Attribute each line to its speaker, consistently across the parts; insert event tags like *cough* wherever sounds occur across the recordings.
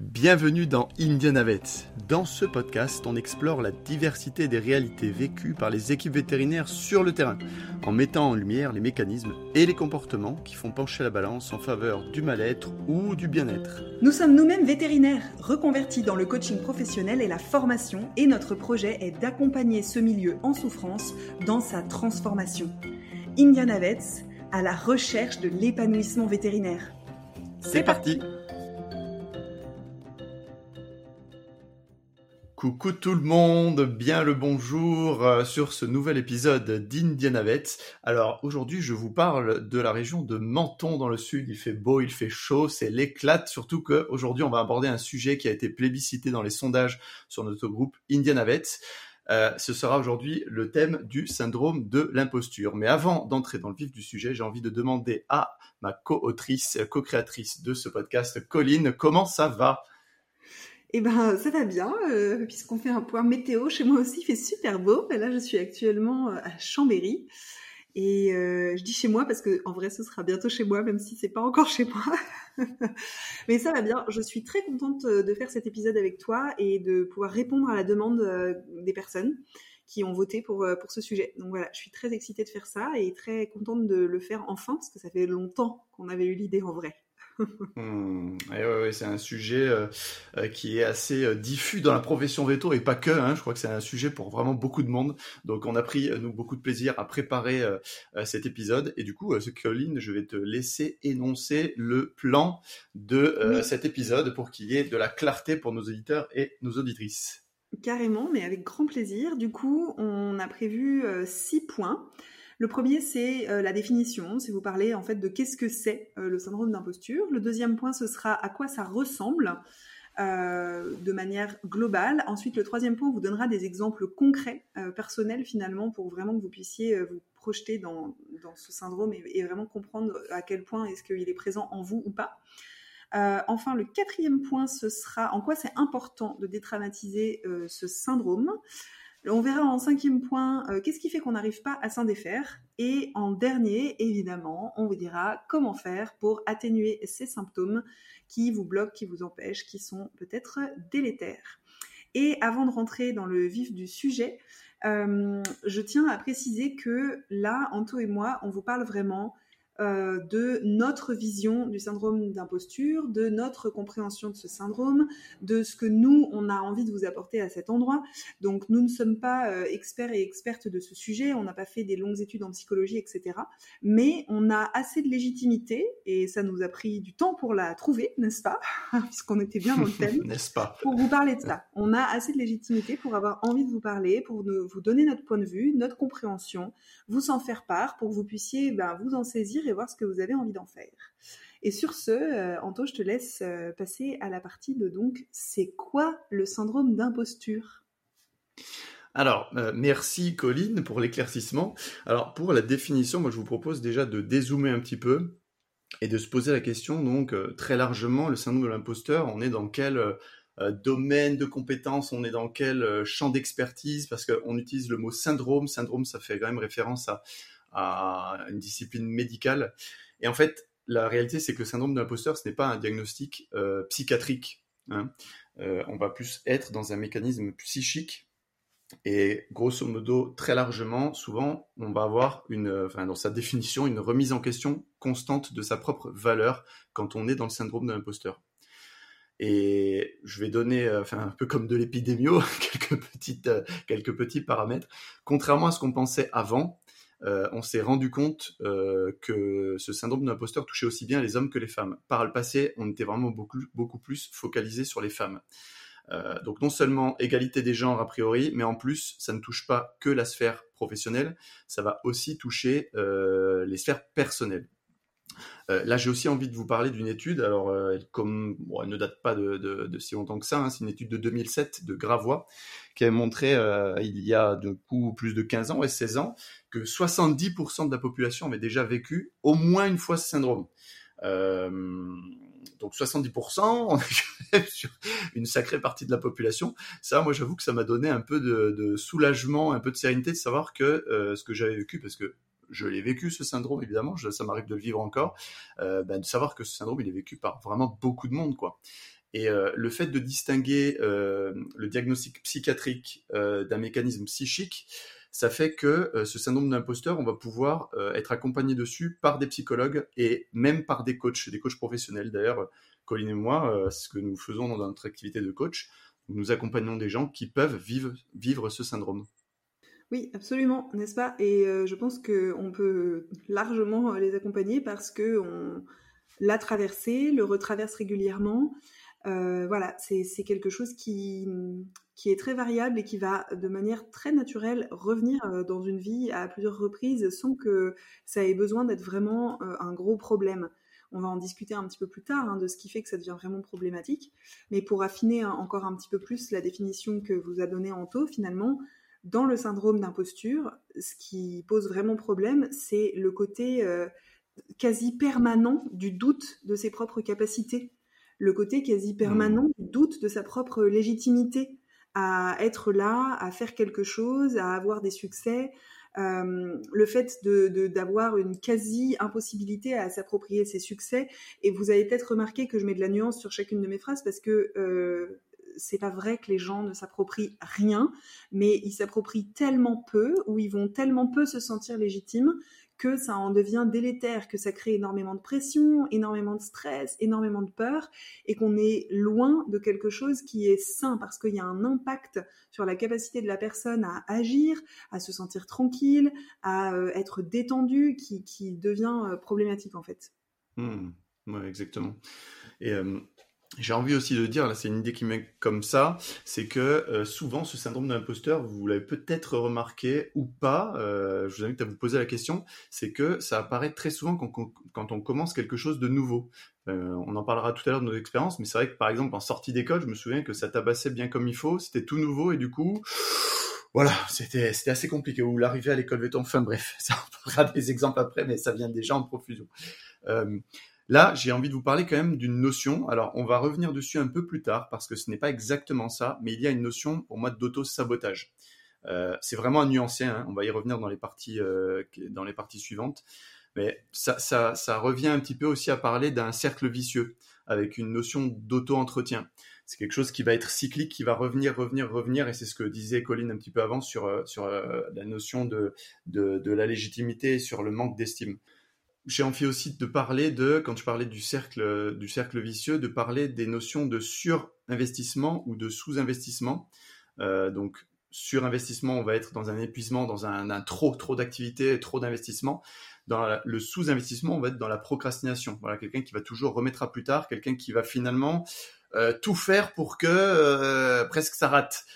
Speaker 1: Bienvenue dans Indianavet. Dans ce podcast, on explore la diversité des réalités vécues par les équipes vétérinaires sur le terrain, en mettant en lumière les mécanismes et les comportements qui font pencher la balance en faveur du mal-être ou du bien-être.
Speaker 2: Nous sommes nous-mêmes vétérinaires, reconvertis dans le coaching professionnel et la formation, et notre projet est d'accompagner ce milieu en souffrance dans sa transformation. Indianavet, à la recherche de l'épanouissement vétérinaire.
Speaker 1: C'est parti Coucou tout le monde, bien le bonjour euh, sur ce nouvel épisode d'Indianavet. Alors aujourd'hui je vous parle de la région de Menton dans le sud, il fait beau, il fait chaud, c'est l'éclate, surtout qu'aujourd'hui on va aborder un sujet qui a été plébiscité dans les sondages sur notre groupe Indianavet. Euh, ce sera aujourd'hui le thème du syndrome de l'imposture. Mais avant d'entrer dans le vif du sujet, j'ai envie de demander à ma co-autrice, co-créatrice de ce podcast, Colline, comment ça va?
Speaker 2: Eh ben, ça va bien, euh, puisqu'on fait un point météo. Chez moi aussi, il fait super beau. Là, je suis actuellement euh, à Chambéry. Et euh, je dis chez moi parce que en vrai, ce sera bientôt chez moi, même si c'est pas encore chez moi. *laughs* Mais ça va bien. Je suis très contente de faire cet épisode avec toi et de pouvoir répondre à la demande des personnes qui ont voté pour, pour ce sujet. Donc voilà, je suis très excitée de faire ça et très contente de le faire enfin parce que ça fait longtemps qu'on avait eu l'idée en vrai. *laughs*
Speaker 1: Hmm. c'est un sujet euh, euh, qui est assez euh, diffus dans la profession veto et pas que. Hein, je crois que c'est un sujet pour vraiment beaucoup de monde. Donc on a pris nous beaucoup de plaisir à préparer cet épisode. Et du coup, ce Caroline, je vais te laisser énoncer le plan de cet épisode pour qu'il y ait de la clarté pour nos auditeurs et nos auditrices.
Speaker 2: Carrément, mais avec grand plaisir. Du coup, on a prévu six points. Le premier, c'est euh, la définition, c'est vous parler en fait de qu'est-ce que c'est euh, le syndrome d'imposture. Le deuxième point, ce sera à quoi ça ressemble euh, de manière globale. Ensuite, le troisième point vous donnera des exemples concrets, personnels finalement, pour vraiment que vous puissiez vous projeter dans, ce syndrome et, vraiment comprendre à quel point est-ce qu'il est présent en vous ou pas. enfin, le quatrième point, ce sera en quoi c'est important de détraumatiser ce syndrome. On verra en cinquième point euh, qu'est-ce qui fait qu'on n'arrive pas à s'en défaire. Et en dernier, évidemment, on vous dira comment faire pour atténuer ces symptômes qui vous bloquent, qui vous empêchent, qui sont peut-être délétères. Et avant de rentrer dans le vif du sujet, euh, je tiens à préciser que là, Anto et moi, on vous parle vraiment euh, de notre vision du syndrome d'imposture, de notre compréhension de ce syndrome, de ce que nous, on a envie de vous apporter à cet endroit. Donc, nous ne sommes pas euh, experts et expertes de ce sujet, on n'a pas fait des longues études en psychologie, etc. Mais on a assez de légitimité, et ça nous a pris du temps pour la trouver, n'est-ce pas? *laughs* Puisqu'on était bien dans le thème. *laughs*
Speaker 1: n'est-ce pas?
Speaker 2: Pour vous parler de ça. On a assez de légitimité pour avoir envie de vous parler, pour vous donner notre point de vue, notre compréhension, vous en faire part, pour que vous puissiez ben, vous en saisir et voir ce que vous avez envie d'en faire. Et sur ce, euh, Anto, je te laisse euh, passer à la partie de donc, c'est quoi le syndrome d'imposture?
Speaker 1: Alors, euh, merci Colline pour l'éclaircissement. Alors, pour la définition, moi je vous propose déjà de dézoomer un petit peu et de se poser la question, donc, très largement, le syndrome de l'imposteur, on est dans quel domaine de compétences, on est dans quel champ d'expertise, parce qu'on utilise le mot syndrome. Syndrome, ça fait quand même référence à à une discipline médicale. Et en fait, la réalité, c'est que le syndrome de l'imposteur, ce n'est pas un diagnostic euh, psychiatrique. Hein. Euh, on va plus être dans un mécanisme psychique. Et grosso modo, très largement, souvent, on va avoir une, enfin, dans sa définition, une remise en question constante de sa propre valeur quand on est dans le syndrome de l'imposteur. Et je vais donner, euh, un peu comme de l'épidémio, *laughs* quelques petites, quelques petits paramètres. Contrairement à ce qu'on pensait avant, euh, on s'est rendu compte euh, que ce syndrome de l'imposteur touchait aussi bien les hommes que les femmes. Par le passé, on était vraiment beaucoup, plus focalisé sur les femmes. Euh, donc non seulement égalité des genres a priori, mais en plus, ça ne touche pas que la sphère professionnelle, ça va aussi toucher les sphères personnelles. Euh, là, j'ai aussi envie de vous parler d'une étude. Alors, euh, elle ne date pas de, si longtemps que ça, hein, c'est une étude de 2007 de Gravois qui a montré euh, il y a de coup plus de 15 ans et 16 ans que 70% de la population avait déjà vécu au moins une fois ce syndrome. donc 70%, *laughs* on est sur une sacrée partie de la population. Ça, moi, j'avoue que ça m'a donné un peu de, soulagement, un peu de sérénité de savoir que ce que j'avais vécu, parce que je l'ai vécu ce syndrome évidemment, ça m'arrive de le vivre encore, euh, ben, de savoir que ce syndrome il est vécu par vraiment beaucoup de monde quoi. Et le fait de distinguer le diagnostic psychiatrique d'un mécanisme psychique, ça fait que ce syndrome d'imposteur, on va pouvoir être accompagné dessus par des psychologues et même par des coachs, des coachs professionnels. D'ailleurs, Colline et moi, ce que nous faisons dans notre activité de coach, nous accompagnons des gens qui peuvent vivre, vivre ce syndrome.
Speaker 2: Oui, absolument, n'est-ce pas? Et euh, je pense qu'on peut largement les accompagner parce qu'on l'a traversé, le retraverse régulièrement. Euh, voilà, c'est quelque chose qui, qui est très variable et qui va de manière très naturelle revenir euh, dans une vie à plusieurs reprises sans que ça ait besoin d'être vraiment un gros problème. On va en discuter un petit peu plus tard hein, de ce qui fait que ça devient vraiment problématique. Mais pour affiner hein, encore un petit peu plus la définition que vous a donnée Anto, finalement, dans le syndrome d'imposture, ce qui pose vraiment problème, c'est le côté euh, quasi permanent du doute de ses propres capacités, le côté quasi permanent mmh. du doute de sa propre légitimité à être là, à faire quelque chose, à avoir des succès, euh, le fait d'avoir de, une quasi-impossibilité à s'approprier ses succès. Et vous avez peut-être remarqué que je mets de la nuance sur chacune de mes phrases parce que euh, c'est pas vrai que les gens ne s'approprient rien, mais ils s'approprient tellement peu ou ils vont tellement peu se sentir légitimes que ça en devient délétère, que ça crée énormément de pression, énormément de stress, énormément de peur, et qu'on est loin de quelque chose qui est sain, parce qu'il y a un impact sur la capacité de la personne à agir, à se sentir tranquille, à euh, être détendu, qui, devient euh, problématique en fait.
Speaker 1: Mmh. Oui, exactement. Et euh, j'ai envie aussi de dire, là c'est une idée qui m'est comme ça, c'est que euh, souvent ce syndrome de l'imposteur, vous l'avez peut-être remarqué ou pas, euh, je vous invite à vous poser la question, c'est que ça apparaît très souvent quand, on commence quelque chose de nouveau. Euh, on en parlera tout à l'heure de nos expériences, mais c'est vrai que par exemple en sortie d'école, je me souviens que ça tabassait bien comme il faut, c'était tout nouveau et du coup, voilà, c'était assez compliqué. Ou l'arrivée à l'école béton, enfin bref, *laughs* ça on parlera des exemples après, mais ça vient déjà en profusion. Là, j'ai envie de vous parler quand même d'une notion. Alors, on va revenir dessus un peu plus tard parce que ce n'est pas exactement ça, mais il y a une notion pour moi d'auto-sabotage. Euh, c'est vraiment à nuancer. Hein. On va y revenir dans les parties, euh, suivantes. Mais ça, revient un petit peu aussi à parler d'un cercle vicieux avec une notion d'auto-entretien. C'est quelque chose qui va être cyclique, qui va revenir, revenir, revenir, et c'est ce que disait Colline un petit peu avant sur, euh, la notion de, de, de la légitimité et sur le manque d'estime j'ai envie aussi de parler de, quand tu parlais du cercle, du cercle vicieux, de parler des notions de surinvestissement ou de sous-investissement. Euh, donc, surinvestissement, on va être dans un épuisement, dans un, trop, trop d'activités, trop d'investissement. Dans le sous-investissement, on va être dans la procrastination. Voilà, quelqu'un qui va toujours remettre à plus tard, quelqu'un qui va finalement euh, tout faire pour que euh, presque ça rate.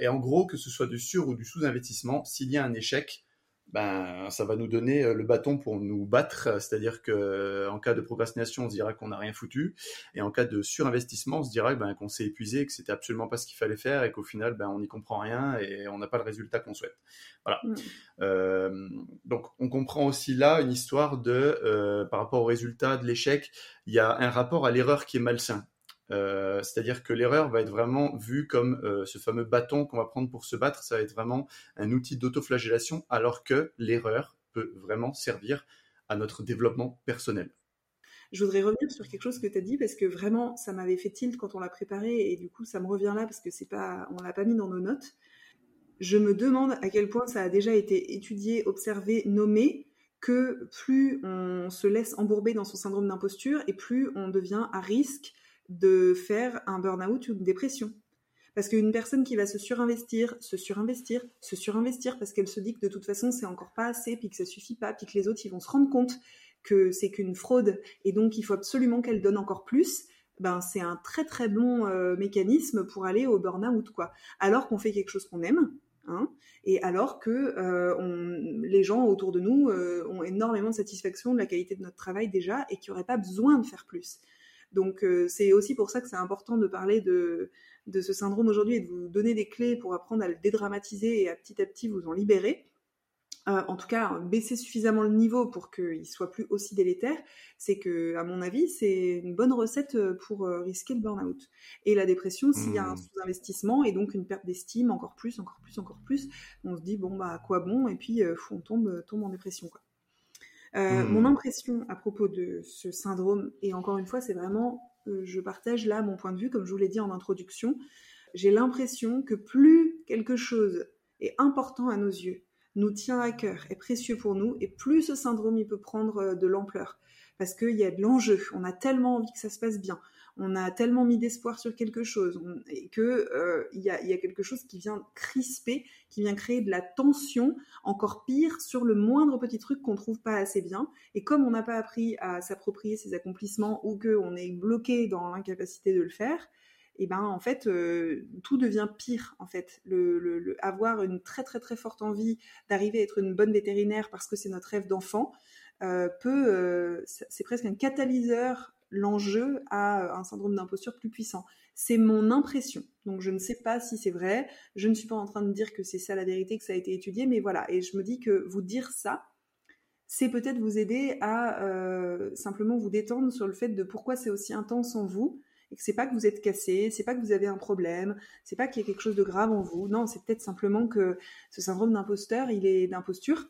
Speaker 1: et en gros, que ce soit du sur ou du sous-investissement, s'il y a un échec, ben, ça va nous donner euh, le bâton pour nous battre. C'est-à-dire que euh, en cas de procrastination, on se dira qu'on n'a rien foutu, et en cas de surinvestissement, on se dira ben, qu'on s'est épuisé, que c'était absolument pas ce qu'il fallait faire, et qu'au final, ben, on n'y comprend rien et on n'a pas le résultat qu'on souhaite. Voilà. Mm. Euh, donc, on comprend aussi là une histoire de, par rapport au résultat de l'échec, il y a un rapport à l'erreur qui est malsain. Euh, c'est-à-dire que l'erreur va être vraiment vue comme euh, ce fameux bâton qu'on va prendre pour se battre, ça va être vraiment un outil d'autoflagellation, alors que l'erreur peut vraiment servir à notre développement personnel.
Speaker 2: Je voudrais revenir sur quelque chose que tu as dit parce que vraiment ça m'avait fait tilt quand on l'a préparé et du coup ça me revient là parce que c'est pas on l'a pas mis dans nos notes. Je me demande à quel point ça a déjà été étudié, observé, nommé que plus on se laisse embourber dans son syndrome d'imposture et plus on devient à risque de faire un burn-out ou une dépression. Parce qu'une personne qui va se surinvestir, se surinvestir, se surinvestir parce qu'elle se dit que de toute façon c'est encore pas assez, puis que ça suffit pas, puis que les autres ils vont se rendre compte que c'est qu'une fraude et donc il faut absolument qu'elle donne encore plus, ben c'est un très très bon euh, mécanisme pour aller au burn-out quoi. Alors qu'on fait quelque chose qu'on aime, hein, et alors que euh, les gens autour de nous euh, ont énormément de satisfaction de la qualité de notre travail déjà et qui n'auraient pas besoin de faire plus. Donc euh, c'est aussi pour ça que c'est important de parler de, ce syndrome aujourd'hui et de vous donner des clés pour apprendre à le dédramatiser et à petit à petit vous en libérer. Euh, en tout cas, baisser suffisamment le niveau pour qu'il soit plus aussi délétère, c'est que, à mon avis, c'est une bonne recette pour euh, risquer le burn-out. Et la dépression, s'il y a un mmh. sous-investissement et donc une perte d'estime, encore plus, encore plus, encore plus, on se dit bon bah quoi bon, et puis on tombe, tombe en dépression euh, mon hmm. impression à propos de ce syndrome, et encore une fois, c'est vraiment je partage là mon point de vue, comme je vous l'ai dit en introduction. J'ai l'impression que plus quelque chose est important à nos yeux, nous tient à cœur, est précieux pour nous, et plus ce syndrome il peut prendre de l'ampleur. Parce qu'il y a de l'enjeu, on a tellement envie que ça se passe bien, on a tellement mis d'espoir sur quelque chose et que euh, il y, a, quelque chose qui vient crisper, qui vient créer de la tension, encore pire sur le moindre petit truc qu'on trouve pas assez bien. Et comme on n'a pas appris à s'approprier ses accomplissements ou qu'on est bloqué dans l'incapacité de le faire, et eh ben en fait euh, tout devient pire en fait. Avoir une très très très forte envie d'arriver à être une bonne vétérinaire parce que c'est notre rêve d'enfant euh, peut c'est presque un catalyseur l'enjeu a euh, un syndrome d'imposture plus puissant. C'est mon impression. Donc je ne sais pas si c'est vrai. Je ne suis pas en train de dire que c'est ça la vérité, que ça a été étudié, mais voilà. Et je me dis que vous dire ça, c'est peut-être vous aider à euh, simplement vous détendre sur le fait de pourquoi c'est aussi intense en vous et que c'est pas que vous êtes cassé, c'est pas que vous avez un problème, c'est pas qu'il y a quelque chose de grave en vous. Non, c'est peut-être simplement que ce syndrome d'imposteur, il est d'imposture,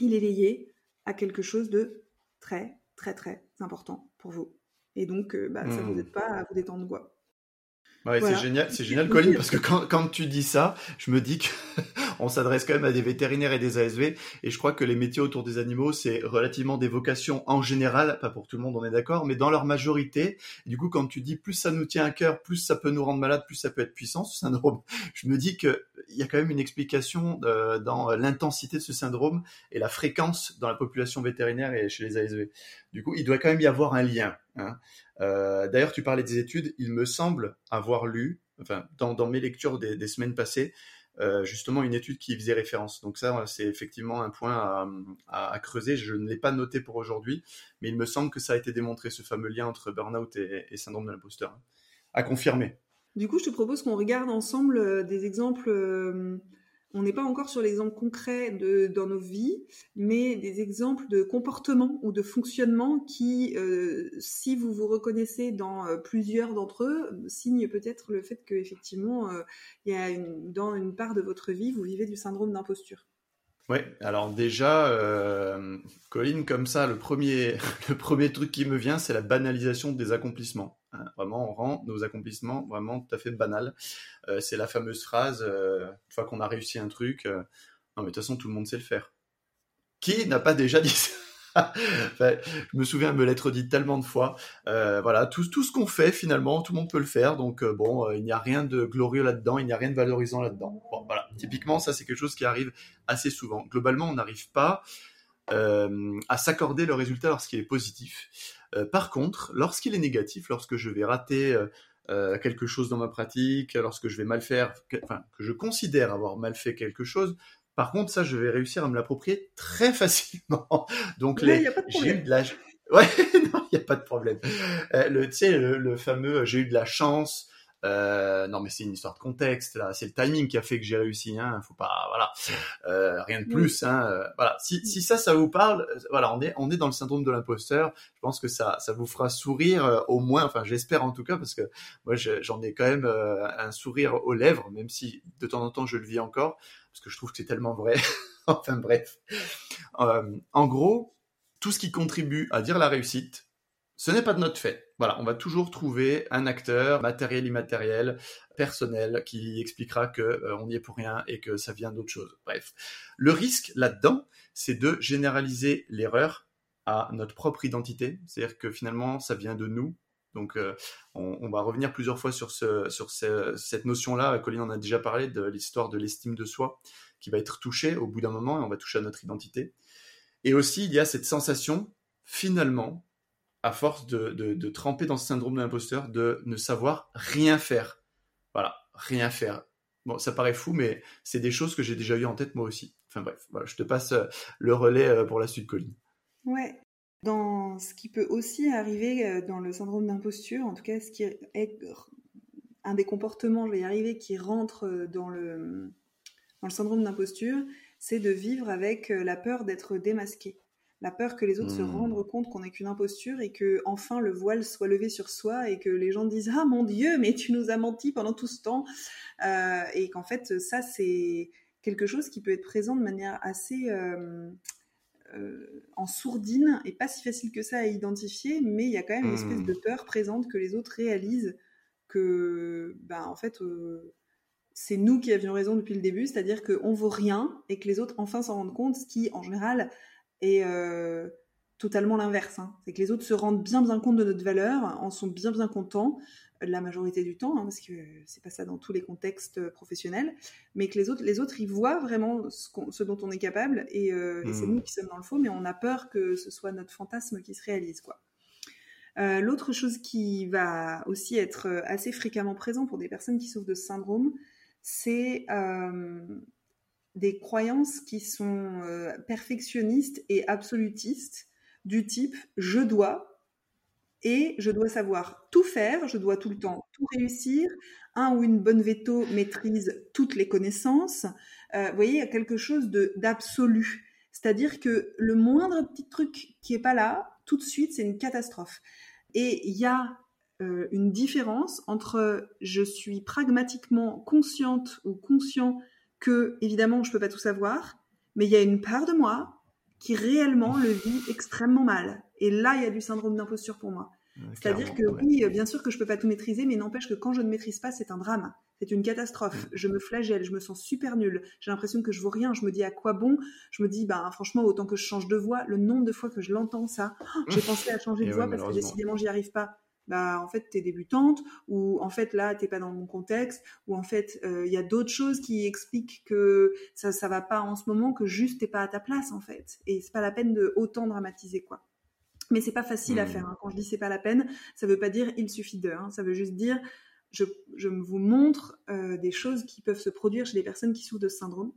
Speaker 2: il est lié à quelque chose de très très très important pour vous. Et donc, euh, bah, ça ne vous aide pas à vous détendre quoi.
Speaker 1: Ouais, c'est génial, c'est génial, Colline, parce que quand, quand tu dis ça, je me dis qu'on *laughs* s'adresse quand même à des vétérinaires et des ASV, et je crois que les métiers autour des animaux, c'est relativement des vocations en général, pas pour tout le monde, on est d'accord, mais dans leur majorité. du coup, quand tu dis plus ça nous tient à cœur, plus ça peut nous rendre malade, plus ça peut être puissant, ce syndrome, *laughs* je me dis qu'il y a quand même une explication euh, dans l'intensité de ce syndrome et la fréquence dans la population vétérinaire et chez les ASV. Du coup, il doit quand même y avoir un lien. Hein. Euh, d'ailleurs, tu parlais des études. Il me semble avoir lu, enfin, dans, mes lectures des, semaines passées, euh, justement une étude qui faisait référence. Donc ça, c'est effectivement un point à, creuser. Je ne l'ai pas noté pour aujourd'hui, mais il me semble que ça a été démontré, ce fameux lien entre burn-out et, et syndrome de l'imposteur. À confirmer.
Speaker 2: Du coup, je te propose qu'on regarde ensemble euh, des exemples on n'est pas encore sur l'exemple concret de, dans nos vies, mais des exemples de comportements ou de fonctionnement qui, euh, si vous vous reconnaissez dans euh, plusieurs d'entre eux, signent peut-être le fait qu'effectivement, euh, dans une part de votre vie, vous vivez du syndrome d'imposture.
Speaker 1: Oui, alors déjà, Colline, comme ça, le premier, *laughs* le premier truc qui me vient, c'est la banalisation des accomplissements. Hein. vraiment, on rend nos accomplissements vraiment tout à fait banals. Euh, c'est la fameuse phrase, euh, une fois qu'on a réussi un truc, non mais de toute façon, tout le monde sait le faire. Qui n'a pas déjà *laughs* dit ça? Je me souviens me l'être dit tellement de fois. Euh, voilà, tout, tout ce qu'on fait finalement, tout le monde peut le faire. Donc euh, bon, euh, il n'y a rien de glorieux là-dedans, il n'y a rien de valorisant là-dedans. Bon, voilà, typiquement ça c'est quelque chose qui arrive assez souvent. Globalement, on n'arrive pas à s'accorder le résultat lorsqu'il est positif. par contre, lorsqu'il est négatif, lorsque je vais rater quelque chose dans ma pratique, lorsque je vais mal faire, enfin que je considère avoir mal fait quelque chose, par contre, ça, je vais réussir à me l'approprier très *laughs* facilement. Donc, les, j'ai eu de la, *laughs* ouais, non, il n'y a pas de problème. Euh, le, tu sais, le, fameux, j'ai eu de la chance. Euh, non, mais c'est une histoire de contexte là. C'est le timing qui a fait que j'ai réussi. Hein. Faut pas, voilà, euh, rien de plus. Hein. Euh, voilà. Si, si ça, ça vous parle, voilà, on est, on est dans le syndrome de l'imposteur. Je pense que ça, ça vous fera sourire au moins. Enfin, j'espère en tout cas parce que moi, j'en ai quand même un sourire aux lèvres, même si de temps en temps je le vis encore parce que je trouve que c'est tellement vrai. *laughs* enfin bref. En gros, tout ce qui contribue à dire la réussite, ce n'est pas de notre fait. On va toujours trouver un acteur, matériel, immatériel, personnel, qui expliquera que euh, on n'y est pour rien et que ça vient d'autre chose. Bref, le risque là-dedans, c'est de généraliser l'erreur à notre propre identité, c'est-à-dire que finalement, ça vient de nous donc, euh, on, va revenir plusieurs fois sur cette notion-là. Colline en a déjà parlé de l'histoire de l'estime de soi qui va être touchée au bout d'un moment et on va toucher à notre identité. Et aussi, il y a cette sensation, finalement, à force de, de tremper dans ce syndrome de l'imposteur, de ne savoir rien faire. Voilà, rien faire. Bon, ça paraît fou, mais c'est des choses que j'ai déjà eues en tête moi aussi. Enfin bref, voilà, je te passe euh, le relais euh, pour la suite, Colline.
Speaker 2: Ouais, dans ce qui peut aussi arriver euh, dans le syndrome d'imposture, en tout cas, ce qui est un des comportements, je vais y arriver, qui rentre dans le, dans le syndrome d'imposture, c'est de vivre avec la peur d'être démasqué. La peur que les autres se hmm. rendent compte qu'on n'est qu'une imposture et que enfin le voile soit levé sur soi et que les gens disent ah mon dieu mais tu nous as menti pendant tout ce temps et qu'en fait ça c'est quelque chose qui peut être présent de manière assez en sourdine et pas si facile que ça à identifier, mais il y a quand même une espèce
Speaker 1: Hmm.
Speaker 2: de peur présente que les autres réalisent que, ben, en fait, c'est nous qui avions raison depuis le début, c'est-à-dire qu'on vaut rien et que les autres enfin s'en rendent compte, ce qui en général est euh, totalement l'inverse. hein. C'est que les autres se rendent bien bien compte de notre valeur, en sont bien bien contents euh, la majorité du temps, hein, parce que c'est pas ça dans tous les contextes euh, professionnels, mais que les autres, les autres, ils voient vraiment ce, dont on est capable et, euh, et c'est
Speaker 1: Mm.
Speaker 2: nous qui sommes dans le faux, mais on a peur que ce soit notre fantasme qui se réalise, quoi. Euh, L'autre chose qui va aussi être assez fréquemment présent pour des personnes qui souffrent de ce syndrome, c'est euh, des croyances qui sont euh, perfectionnistes et absolutistes, du type je dois et je dois savoir tout faire, je dois tout le temps tout réussir. Un ou une bonne veto maîtrise toutes les connaissances. Euh, vous voyez, il y a quelque chose d'absolu. C'est-à-dire que le moindre petit truc qui est pas là, tout de suite, c'est une catastrophe. Et il y a euh, une différence entre je suis pragmatiquement consciente ou conscient que, évidemment, je peux pas tout savoir, mais il y a une part de moi qui réellement le vit extrêmement mal. Et là, il y a du syndrome d'imposture pour moi.
Speaker 1: Ouais,
Speaker 2: C'est-à-dire que
Speaker 1: ouais.
Speaker 2: oui, bien sûr que je peux pas tout maîtriser, mais n'empêche que quand je ne maîtrise pas, c'est un drame. C'est une catastrophe.
Speaker 1: Mm.
Speaker 2: Je me flagelle, je me sens super nulle. J'ai l'impression que je vaux rien. Je me dis à quoi bon? Je me dis, ben franchement, autant que je change de voix. Le nombre de fois que je l'entends ça, *gasps* j'ai pensé à changer de voix
Speaker 1: ouais,
Speaker 2: parce que décidément j'y arrive pas. Bah en fait t'es débutante ou en fait là t'es pas dans mon contexte ou en fait euh, il y a d'autres choses qui expliquent que ça ça va pas en ce moment que juste t'es pas à ta place en fait et c'est pas la peine de autant dramatiser quoi. Mais c'est pas facile à
Speaker 1: Hmm.
Speaker 2: faire. hein. Quand je dis c'est pas la peine, ça veut pas dire il suffit de. hein. Ça veut juste dire je, je vous montre euh, des choses qui peuvent se produire chez des personnes qui souffrent de ce syndrome.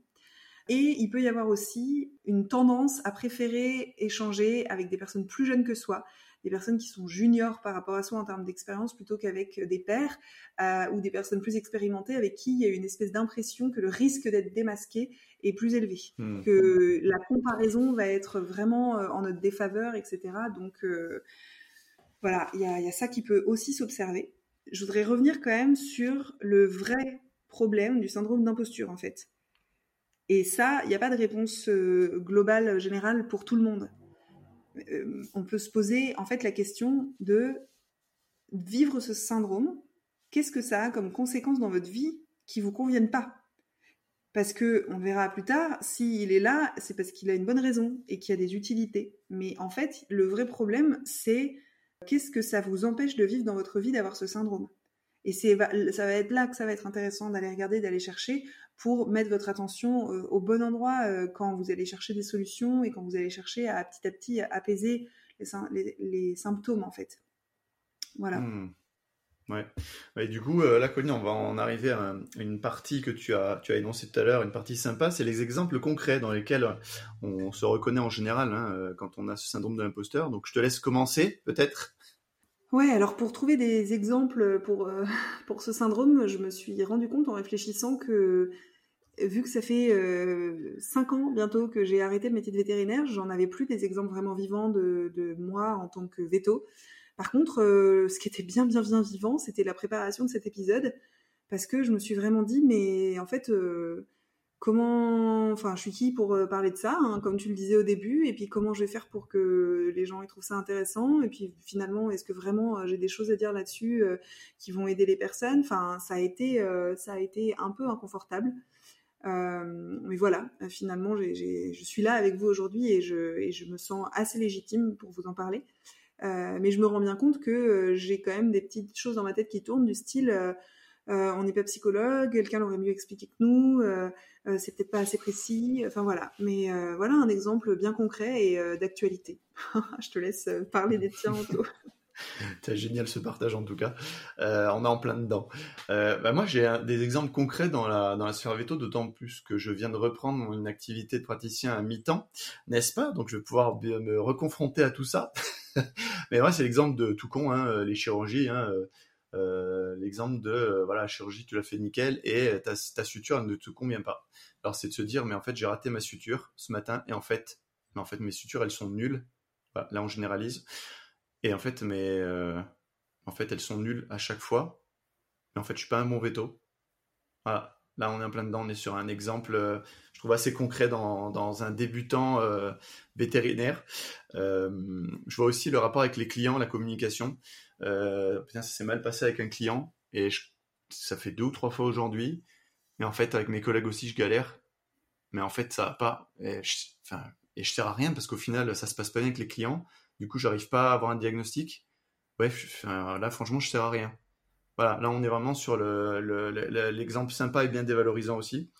Speaker 2: Et il peut y avoir aussi une tendance à préférer échanger avec des personnes plus jeunes que soi, des personnes qui sont juniors par rapport à soi en termes d'expérience plutôt qu'avec des pairs euh, ou des personnes plus expérimentées avec qui il y a une espèce d'impression que le risque d'être démasqué est plus élevé
Speaker 1: Hmm.
Speaker 2: que la comparaison va être vraiment euh, en notre défaveur, etc. Donc euh, voilà, il y a, il y a ça qui peut aussi s'observer. Je voudrais revenir quand même sur le vrai problème du syndrome d'imposture, en fait. Et ça, il n'y a pas de réponse euh, globale, euh, générale pour tout le monde. Euh, on peut se poser en fait la question de vivre ce syndrome. Qu'est-ce que ça a comme conséquence dans votre vie qui vous conviennent pas? Parce que on verra plus tard, s'il est là, c'est parce qu'il a une bonne raison et qu'il y a des utilités. Mais en fait, le vrai problème, c'est qu'est-ce que ça vous empêche de vivre dans votre vie d'avoir ce syndrome? Et ça va être là que ça va être intéressant d'aller regarder, d'aller chercher pour mettre votre attention euh, au bon endroit euh, quand vous allez chercher des solutions et quand vous allez chercher à petit à petit apaiser les, sym- les- les symptômes en fait. Voilà.
Speaker 1: Hmm. Ouais. Et du coup, euh, là, Colline, on va en arriver à une partie que tu as, tu as énoncée tout à l'heure, une partie sympa, c'est les exemples concrets dans lesquels on se reconnaît en général hein, euh, quand on a ce syndrome de l'imposteur. Donc, je te laisse commencer, peut-être.
Speaker 2: Ouais, alors pour trouver des exemples pour, euh, *laughs* pour ce syndrome, je me suis rendu compte en réfléchissant que vu que ça fait 5 ans bientôt que j'ai arrêté le métier de vétérinaire, j'en avais plus des exemples vraiment vivants de, de moi en tant que veto. Par contre, euh, ce qui était bien bien bien vivant, c'était la préparation de cet épisode, parce que je me suis vraiment dit, mais en fait, euh, comment, enfin, je suis qui pour euh, parler de ça, hein, comme tu le disais au début, et puis comment je vais faire pour que les gens y trouvent ça intéressant, et puis finalement, est-ce que vraiment euh, j'ai des choses à dire là-dessus euh, qui vont aider les personnes? Enfin, ça a été, ça a été un peu inconfortable. Mais voilà, finalement, je suis là avec vous aujourd'hui et je, me sens assez légitime pour vous en parler. Mais je me rends bien compte que j'ai quand même des petites choses dans ma tête qui tournent du style euh, on n'est pas psychologue, quelqu'un l'aurait mieux expliqué que nous, euh, euh, c'est peut-être pas assez précis, enfin voilà. Mais voilà un exemple bien concret et d'actualité. *laughs* je te laisse parler des tiens, Anto. *laughs*
Speaker 1: C'est génial ce partage en tout cas. On est en plein dedans. Euh, bah moi j'ai des exemples concrets dans la, dans la sphère veto, d'autant plus que je viens de reprendre une activité de praticien à mi-temps, n'est-ce pas? Donc je vais pouvoir me reconfronter à tout ça. *laughs* Mais moi c'est l'exemple de tout con, hein, les chirurgies. Hein, euh, euh, l'exemple de euh, voilà, la chirurgie tu l'as fait nickel et ta, ta suture ne te convient pas. Alors c'est de se dire mais en fait j'ai raté ma suture ce matin et en fait, mais en fait mes sutures elles sont nulles. Là on généralise. Et en fait, mais euh, en fait, elles sont nulles à chaque fois. Mais en fait, je suis pas un bon veto. Là, on est en plein dedans. On est sur un exemple. Trouve assez concret dans, un débutant euh, vétérinaire. Euh, je vois aussi le rapport avec les clients, la communication. Euh, ça s'est mal passé avec un client et ça fait deux ou trois fois aujourd'hui. Mais en fait, avec mes collègues aussi, je galère. Mais en fait, ça va pas. Et je, enfin, et sers à rien parce qu'au final, ça se passe pas bien avec les clients. Du coup, j'arrive pas à avoir un diagnostic. Ouais, là, franchement, je sers à rien. Voilà, là, on est vraiment sur l'exemple le, sympa et bien dévalorisant aussi.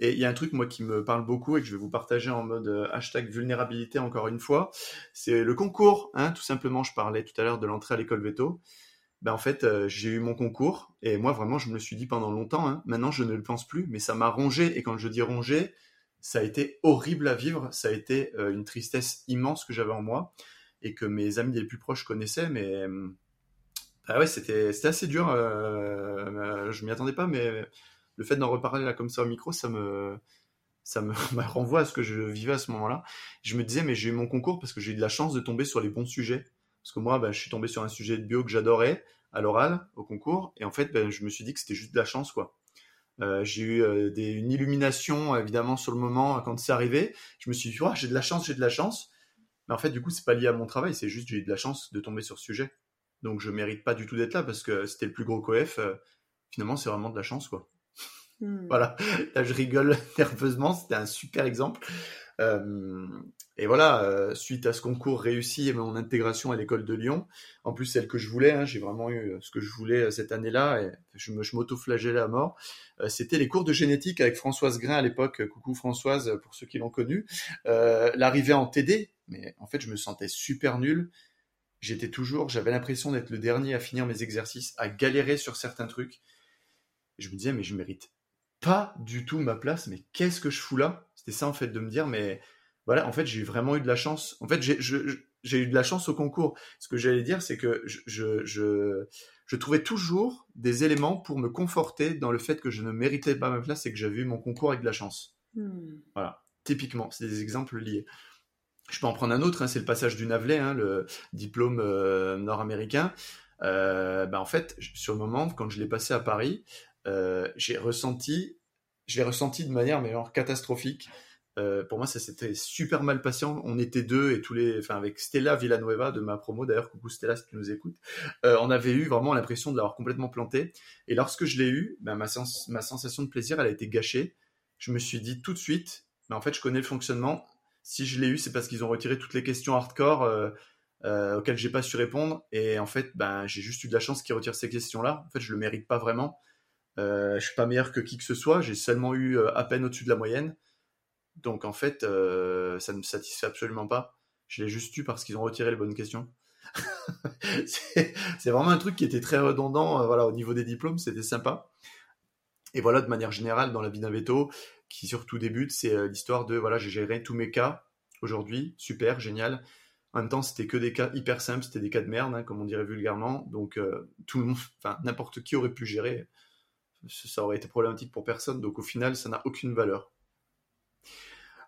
Speaker 1: Et il y a un truc, moi, qui me parle beaucoup et que je vais vous partager en mode euh, hashtag vulnérabilité encore une fois. C'est le concours, hein, tout simplement. Je parlais tout à l'heure de l'entrée à l'école veto. Ben, en fait, euh, j'ai eu mon concours et moi, vraiment, je me le suis dit pendant longtemps. Hein, maintenant, je ne le pense plus, mais ça m'a rongé. Et quand je dis rongé, ça a été horrible à vivre. Ça a été euh, une tristesse immense que j'avais en moi et que mes amis les plus proches connaissaient. Mais bah ouais, c'était assez dur. je m'y attendais pas, mais le fait d'en reparler là comme ça au micro, ça me, ça *laughs* me renvoie à ce que je vivais à ce moment-là. Je me disais, mais j'ai eu mon concours parce que j'ai eu de la chance de tomber sur les bons sujets. Parce que moi, ben, je suis tombé sur un sujet de bio que j'adorais à l'oral, au concours, et en fait, ben, je me suis dit que c'était juste de la chance, quoi. Euh, j'ai eu euh, une illumination, évidemment, sur le moment quand c'est arrivé. Je me suis dit, j'ai de la chance, j'ai de la chance. Mais en fait, du coup, c'est pas lié à mon travail, c'est juste j'ai eu de la chance de tomber sur ce sujet. Donc, je mérite pas du tout d'être là parce que c'était le plus gros coef. Euh, finalement, c'est vraiment de la chance, quoi. Hmm. Voilà, *laughs* là je rigole *laughs* nerveusement, c'était un super exemple. Euh, et voilà, euh, suite à ce concours réussi et mon intégration à l'école de Lyon, en plus celle que je voulais, hein, j'ai vraiment eu ce que je voulais cette année-là, et je, me, m'auto-flagellais à mort, euh, c'était les cours de génétique avec Françoise Grain à l'époque, coucou Françoise pour ceux qui l'ont connue, l'arrivée en TD, mais en fait je me sentais super nul, j'étais toujours, j'avais l'impression d'être le dernier à finir mes exercices, à galérer sur certains trucs, je me disais mais je mérite pas du tout ma place, mais qu'est-ce que je fous là? C'était ça en fait de me dire, mais voilà, en fait j'ai vraiment eu de la chance. En fait j'ai eu de la chance au concours. Ce que j'allais dire, c'est que je, je, je, trouvais toujours des éléments pour me conforter dans le fait que je ne méritais pas ma place et que j'avais eu mon concours avec de la chance. Hmm. Voilà, typiquement, c'est des exemples liés. Je peux en prendre un autre, hein, c'est le passage du Navelet, hein, le diplôme euh, nord-américain. Euh, bah, en fait, sur le moment, quand je l'ai passé à Paris, euh, j'ai ressenti, je l'ai ressenti de manière mais genre catastrophique. Euh, pour moi, ça s'était super mal passé. On était deux et tous les, enfin avec Stella Villanueva de ma promo d'ailleurs, coucou Stella si tu nous écoutes, euh, on avait eu vraiment l'impression de l'avoir complètement planté. Et lorsque je l'ai eu, ben, ma, sens ma sensation de plaisir, elle a été gâchée. Je me suis dit tout de suite, mais en fait, je connais le fonctionnement. Si je l'ai eu, c'est parce qu'ils ont retiré toutes les questions hardcore euh, auxquelles j'ai pas su répondre. Et en fait, ben, j'ai juste eu de la chance qu'ils retirent ces questions-là. En fait, je le mérite pas vraiment. Euh, je suis pas meilleur que qui que ce soit, j'ai seulement eu euh, à peine au-dessus de la moyenne. Donc en fait, euh, ça ne me satisfait absolument pas. Je l'ai juste eu parce qu'ils ont retiré les bonnes questions. *laughs* c'est vraiment un truc qui était très redondant euh, voilà, au niveau des diplômes, c'était sympa. Et voilà, de manière générale, dans la vie d'un veto, qui surtout débute, c'est l'histoire de, voilà, j'ai géré tous mes cas aujourd'hui, super, génial. En même temps, c'était que des cas hyper simples, c'était des cas de merde, hein, comme on dirait vulgairement. Donc, tout enfin, n'importe qui aurait pu gérer ça aurait été problématique pour personne, donc au final, ça n'a aucune valeur.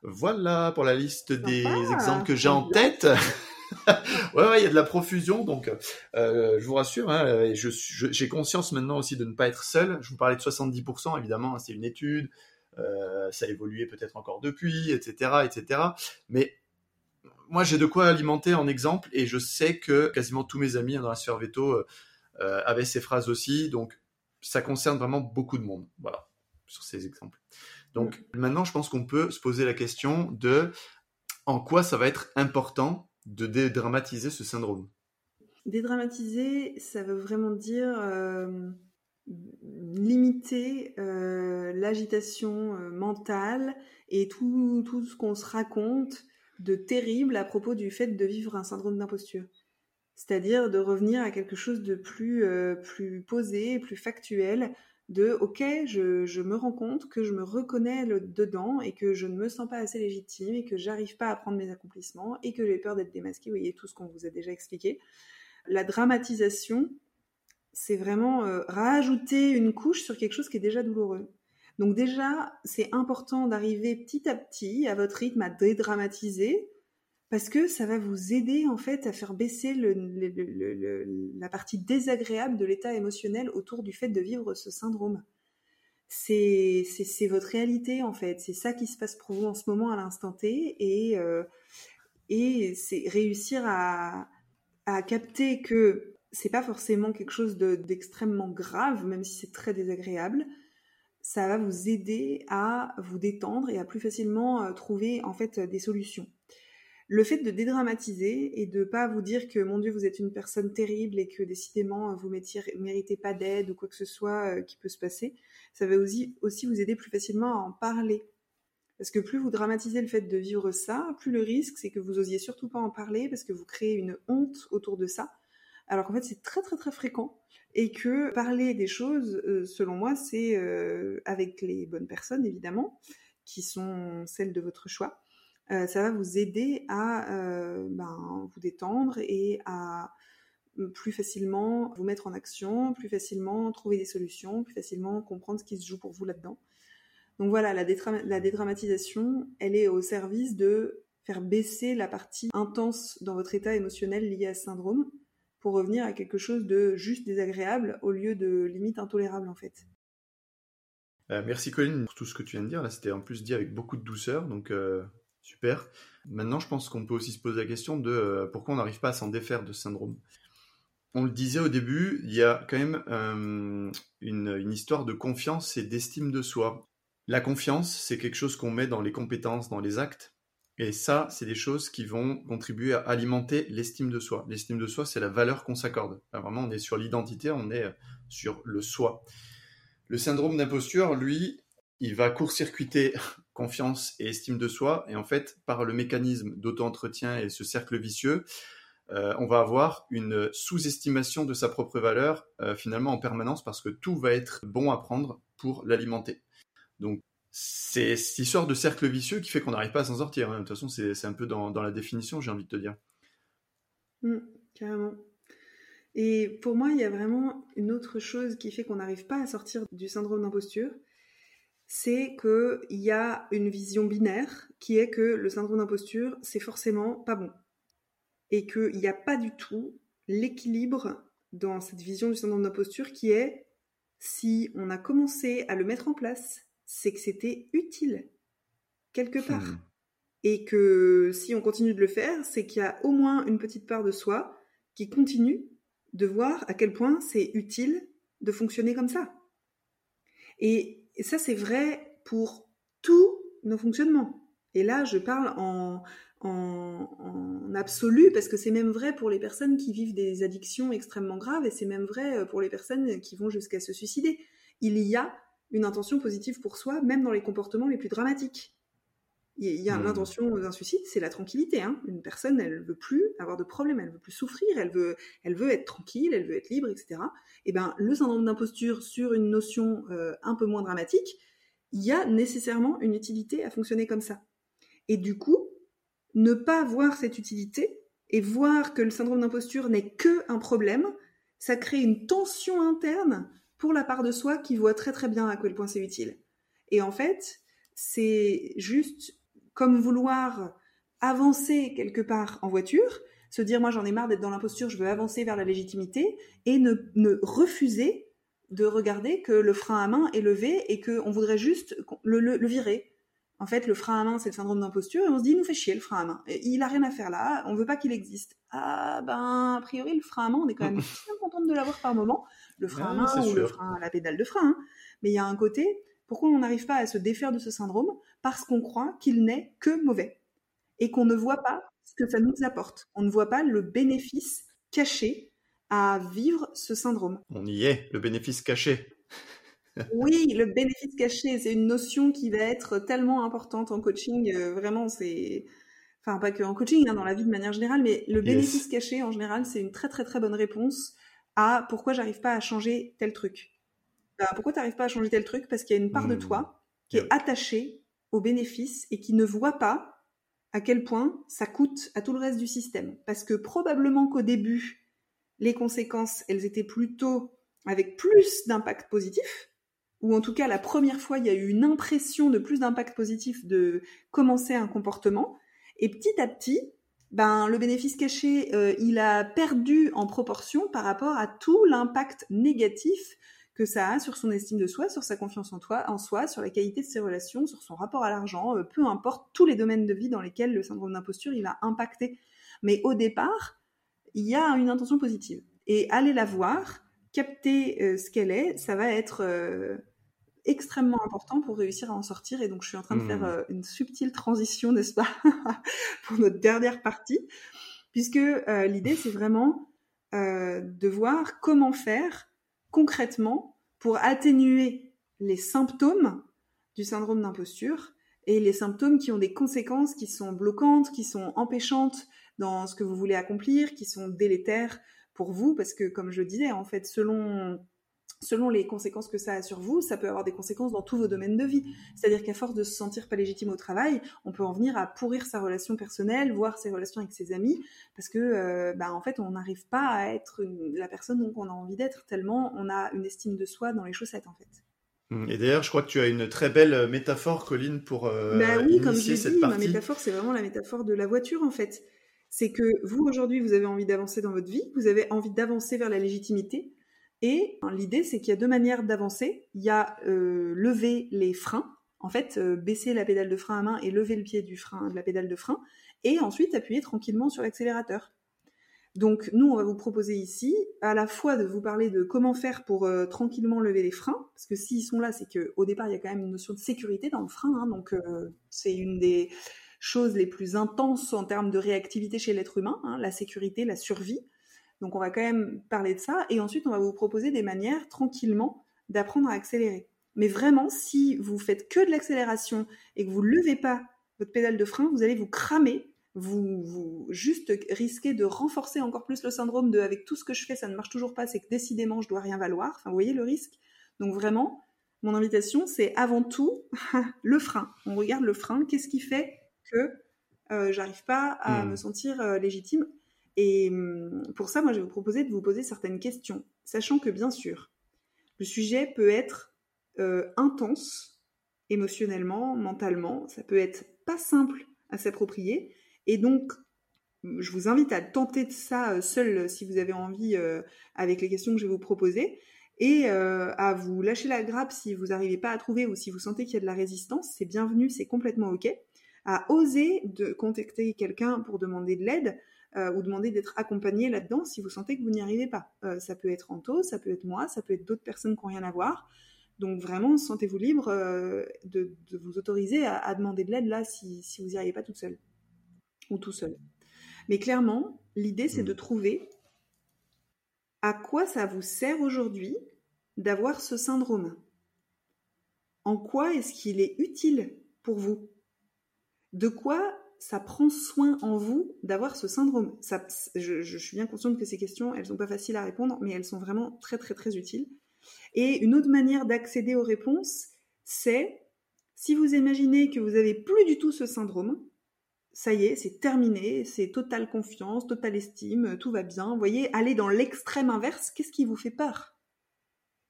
Speaker 1: Voilà pour la liste des exemples que j'ai en tête. *laughs* ouais, ouais, il y a de la profusion, donc euh, je vous rassure, hein, j'ai conscience maintenant aussi de ne pas être seul. Je vous parlais de 70%, évidemment, hein, c'est une étude, euh, ça a évolué peut-être encore depuis, etc., etc. Mais moi, j'ai de quoi alimenter en exemple, et je sais que quasiment tous mes amis dans la sphère veto euh, avaient ces phrases aussi, donc ça concerne vraiment beaucoup de monde. Voilà, sur ces exemples. Donc maintenant, je pense qu'on peut se poser la question de en quoi ça va être important de dédramatiser ce syndrome.
Speaker 2: Dédramatiser, ça veut vraiment dire euh, limiter euh, l'agitation euh, mentale et tout, tout ce qu'on se raconte de terrible à propos du fait de vivre un syndrome d'imposture c'est-à-dire de revenir à quelque chose de plus, euh, plus posé, plus factuel, de ok, je, me rends compte que je me reconnais dedans et que je ne me sens pas assez légitime et que j'arrive pas à prendre mes accomplissements et que j'ai peur d'être démasquée. Vous voyez tout ce qu'on vous a déjà expliqué. La dramatisation, c'est vraiment euh, rajouter une couche sur quelque chose qui est déjà douloureux. Donc déjà, c'est important d'arriver petit à petit à votre rythme à dédramatiser parce que ça va vous aider en fait à faire baisser la partie désagréable de l'état émotionnel autour du fait de vivre ce syndrome. c'est votre réalité en fait. C'est ça qui se passe pour vous en ce moment à l'instant T et, euh, c'est réussir à, à capter que c'est pas forcément quelque chose d'extrêmement grave, même si c'est très désagréable. Ça va vous aider à vous détendre et à plus facilement euh, trouver en fait des solutions le fait de dédramatiser et de pas vous dire que mon Dieu vous êtes une personne terrible et que décidément vous ne méritez pas d'aide ou quoi que ce soit euh, qui peut se passer, ça va aussi, vous aider plus facilement à en parler. Parce que plus vous dramatisez le fait de vivre ça, plus le risque c'est que vous osiez surtout pas en parler parce que vous créez une honte autour de ça. Alors qu'en fait c'est très très très fréquent et que parler des choses, euh, selon moi, c'est euh, avec les bonnes personnes évidemment, qui sont celles de votre choix euh, ça va vous aider à euh, ben, vous détendre et à plus facilement vous mettre en action, plus facilement trouver des solutions, plus facilement comprendre ce qui se joue pour vous là-dedans. Donc voilà, la, dédramatisation, elle est au service de faire baisser la partie intense dans votre état émotionnel lié à ce syndrome pour revenir à quelque chose de juste désagréable au lieu de limite intolérable en fait.
Speaker 1: Euh, merci Colline pour tout ce que tu viens de dire. C'était en plus dit avec beaucoup de douceur, donc Super. Maintenant, je pense qu'on peut aussi se poser la question de euh, pourquoi on n'arrive pas à s'en défaire de ce syndrome? On le disait au début, il y a quand même euh, une, histoire de confiance et d'estime de soi. La confiance, c'est quelque chose qu'on met dans les compétences, dans les actes. Et ça, c'est des choses qui vont contribuer à alimenter l'estime de soi. L'estime de soi, c'est la valeur qu'on s'accorde. Vraiment, on est sur l'identité, on est sur le soi. Le syndrome d'imposture, lui, il va court-circuiter confiance et estime de soi. Et en fait, par le mécanisme d'auto-entretien et ce cercle vicieux, euh, on va avoir une sous-estimation de sa propre valeur euh, finalement en permanence parce que tout va être bon à prendre pour l'alimenter. Donc c'est cette histoire de cercle vicieux qui fait qu'on n'arrive pas à s'en sortir. Hein. De toute façon, c'est un peu dans, la définition, j'ai envie de te dire.
Speaker 2: Mmh, carrément. Et pour moi, il y a vraiment une autre chose qui fait qu'on n'arrive pas à sortir du syndrome d'imposture, c'est qu'il y a une vision binaire qui est que le syndrome d'imposture, c'est forcément pas bon. Et qu'il n'y a pas du tout l'équilibre dans cette vision du syndrome d'imposture qui est si on a commencé à le mettre en place, c'est que c'était utile quelque part. Hmm. Et que si on continue de le faire, c'est qu'il y a au moins une petite part de soi qui continue de voir à quel point c'est utile de fonctionner comme ça. Et et ça, c'est vrai pour tous nos fonctionnements. Et là, je parle en, en, absolu parce que c'est même vrai pour les personnes qui vivent des addictions extrêmement graves et c'est même vrai euh, pour les personnes qui vont jusqu'à se suicider. Il y a une intention positive pour soi, même dans les comportements les plus dramatiques. Il y a mmh. l'intention d'un suicide, c'est la tranquillité. Hein. Une personne, elle veut plus avoir de problème, elle veut plus souffrir, elle veut, elle veut être tranquille, elle veut être libre, etc. Et ben, le syndrome d'imposture sur une notion euh, un peu moins dramatique, il y a nécessairement une utilité à fonctionner comme ça. Et du coup, ne pas voir cette utilité et voir que le syndrome d'imposture n'est que un problème, ça crée une tension interne pour la part de soi qui voit très très bien à quel point c'est utile. Et en fait, c'est juste comme vouloir avancer quelque part en voiture, se dire moi j'en ai marre d'être dans l'imposture, je veux avancer vers la légitimité, et ne, refuser de regarder que le frein à main est levé et qu'on voudrait juste le, virer. En fait, le frein à main, c'est le syndrome d'imposture, et on se dit, il nous fait chier le frein à main. il a rien à faire là, on veut pas qu'il existe. Ah ben, a priori, le frein à main, on est quand même *laughs* bien contente de l'avoir par moment. Le frein à main ou le frein à la pédale de frein. Hein. Mais il y a un côté, pourquoi on n'arrive pas à se défaire de ce syndrome Parce qu'on croit qu'il n'est que mauvais et qu'on ne voit pas ce que ça nous apporte. On ne voit pas le bénéfice caché à vivre ce syndrome.
Speaker 1: On y est, le bénéfice caché. *laughs*
Speaker 2: oui, le bénéfice caché, c'est une notion qui va être tellement importante en coaching. Euh, vraiment, c'est. Enfin, pas que en coaching, hein, dans la vie de manière générale, mais le bénéfice caché, en général, c'est une très très très bonne réponse à pourquoi j'arrive pas à changer tel truc. Bah, pourquoi tu n'arrives pas à changer tel truc? Parce qu'il y a une part de hmm. toi qui est attachée au bénéfice et qui ne voit pas à quel point ça coûte à tout le reste du système. Parce que probablement qu'au début, les conséquences, elles étaient plutôt avec plus d'impact positif, ou en tout cas la première fois, il y a eu une impression de plus d'impact positif de commencer un comportement, et petit à petit, ben, le bénéfice caché, euh, il a perdu en proportion par rapport à tout l'impact négatif que ça a sur son estime de soi, sur sa confiance en, toi, en soi, sur la qualité de ses relations, sur son rapport à l'argent, euh, peu importe tous les domaines de vie dans lesquels le syndrome d'imposture il va impacter. Mais au départ, il y a une intention positive. Et aller la voir, capter euh, ce qu'elle est, ça va être euh, extrêmement important pour réussir à en sortir. Et donc, je suis en train de faire mmh. une subtile transition, n'est-ce pas, *laughs* pour notre dernière partie, puisque l'idée, c'est vraiment de voir comment faire concrètement pour atténuer les symptômes du syndrome d'imposture et les symptômes qui ont des conséquences qui sont bloquantes, qui sont empêchantes dans ce que vous voulez accomplir, qui sont délétères pour vous, parce que comme je le disais, en fait, selon selon les conséquences que ça a sur vous, ça peut avoir des conséquences dans tous vos domaines de vie. C'est-à-dire qu'à force de se sentir pas légitime au travail, on peut en venir à pourrir sa relation personnelle, voire ses relations avec ses amis, parce que, euh, bah, en fait, on n'arrive pas à être la personne dont on a envie d'être, tellement on a une estime de soi dans les chaussettes, en fait.
Speaker 1: Mmh. Et d'ailleurs, je crois que tu as une très belle euh, métaphore, Colline, pour euh, bah oui, comme je cette dit,
Speaker 2: ma métaphore, c'est vraiment la métaphore de la voiture, en fait. C'est que vous, aujourd'hui, vous avez envie d'avancer dans votre vie, vous avez envie d'avancer vers la légitimité, et l'idée, c'est qu'il y a deux manières d'avancer. Il y a euh, lever les freins, en fait, euh, baisser la pédale de frein à main et lever le pied du frein, de la pédale de frein, et ensuite appuyer tranquillement sur l'accélérateur. Donc nous, on va vous proposer ici à la fois de vous parler de comment faire pour euh, tranquillement lever les freins, parce que s'ils sont là, c'est qu'au départ, il y a quand même une notion de sécurité dans le frein, hein, donc c'est une des choses les plus intenses en termes de réactivité chez l'être humain, hein, la sécurité, la survie. Donc on va quand même parler de ça et ensuite on va vous proposer des manières tranquillement d'apprendre à accélérer. Mais vraiment, si vous faites que de l'accélération et que vous ne levez pas votre pédale de frein, vous allez vous cramer, vous, vous juste risquez de renforcer encore plus le syndrome de avec tout ce que je fais, ça ne marche toujours pas, c'est que décidément je dois rien valoir. Enfin, vous voyez le risque. Donc vraiment, mon invitation, c'est avant tout *laughs* le frein. On regarde le frein, qu'est-ce qui fait que euh, j'arrive pas à hmm. me sentir euh, légitime et hum, pour ça, moi, je vais vous proposer de vous poser certaines questions, sachant que bien sûr, le sujet peut être euh, intense émotionnellement, mentalement, ça peut être pas simple à s'approprier, et donc je vous invite à tenter de ça euh, seul si vous avez envie euh, avec les questions que je vais vous proposer, et à vous lâcher la grappe si vous n'arrivez pas à trouver ou si vous sentez qu'il y a de la résistance, c'est bienvenu, c'est complètement ok. À oser de contacter quelqu'un pour demander de l'aide, euh, ou demander d'être accompagné là-dedans si vous sentez que vous n'y arrivez pas. Euh, ça peut être Anto, ça peut être moi, ça peut être d'autres personnes qui n'ont rien à voir. Donc vraiment, sentez-vous libre euh, de, vous autoriser à, demander de l'aide là si, vous n'y arrivez pas toute seule ou tout seul. Mais clairement, l'idée c'est de mm. trouver à quoi ça vous sert aujourd'hui d'avoir ce syndrome. En quoi est-ce qu'il est utile pour vous? De quoi ça prend soin en vous d'avoir ce syndrome. Je, suis bien consciente que ces questions, elles sont pas faciles à répondre, mais elles sont vraiment très très très utiles. Et une autre manière d'accéder aux réponses, c'est si vous imaginez que vous avez plus du tout ce syndrome, ça y est, c'est terminé, c'est totale confiance, totale estime, tout va bien. Vous voyez, aller dans l'extrême inverse, qu'est-ce qui vous fait peur?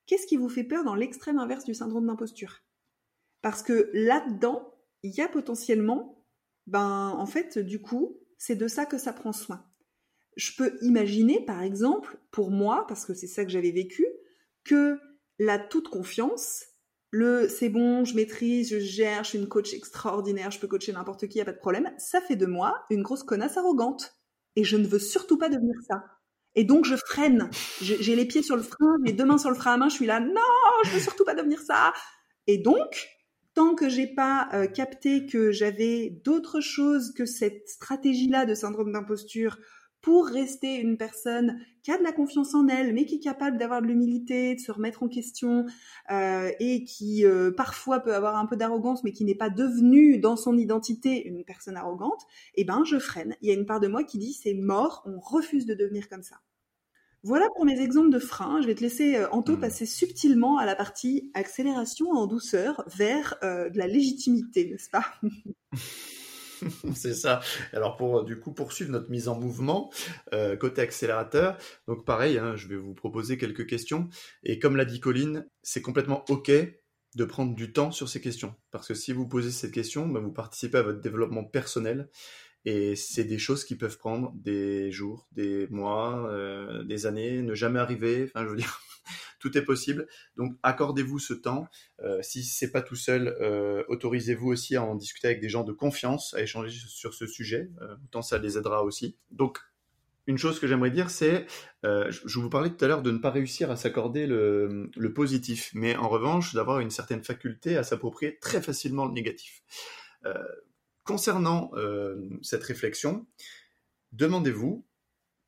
Speaker 2: Qu'est-ce qui vous fait peur dans l'extrême inverse du syndrome d'imposture? Parce que là-dedans, il y a potentiellement ben en fait, du coup, c'est de ça que ça prend soin. Je peux imaginer, par exemple, pour moi, parce que c'est ça que j'avais vécu, que la toute confiance, le c'est bon, je maîtrise, je gère, je suis une coach extraordinaire, je peux coacher n'importe qui, y a pas de problème, ça fait de moi une grosse connasse arrogante. Et je ne veux surtout pas devenir ça. Et donc je freine. J'ai les pieds sur le frein, les deux mains sur le frein à main, je suis là, non, je veux surtout pas devenir ça. Et donc, tant que j'ai pas euh, capté que j'avais d'autres choses que cette stratégie-là de syndrome d'imposture pour rester une personne qui a de la confiance en elle, mais qui est capable d'avoir de l'humilité, de se remettre en question, euh, et qui euh, parfois peut avoir un peu d'arrogance, mais qui n'est pas devenue dans son identité une personne arrogante, eh ben je freine. Il y a une part de moi qui dit c'est mort, on refuse de devenir comme ça. Voilà pour mes exemples de freins. Je vais te laisser, euh, Anto, hmm. passer subtilement à la partie accélération en douceur vers euh, de la légitimité, n'est-ce pas? *laughs*
Speaker 1: C'est ça. Alors pour du coup poursuivre notre mise en mouvement euh, côté accélérateur, donc pareil, hein, je vais vous proposer quelques questions et comme l'a dit Colline, c'est complètement ok de prendre du temps sur ces questions parce que si vous posez cette question, bah, vous participez à votre développement personnel et c'est des choses qui peuvent prendre des jours, des mois, euh, des années, ne jamais arriver. Enfin, je veux dire, *laughs* Tout est possible. Donc, accordez-vous ce temps. Euh, si c'est pas tout seul, euh, autorisez-vous aussi à en discuter avec des gens de confiance, à échanger sur ce sujet. Euh, autant ça les aidera aussi. Donc, une chose que j'aimerais dire, c'est, je vous parlais tout à l'heure de ne pas réussir à s'accorder le, positif, mais en revanche d'avoir une certaine faculté à s'approprier très facilement le négatif. Concernant euh, cette réflexion, demandez-vous,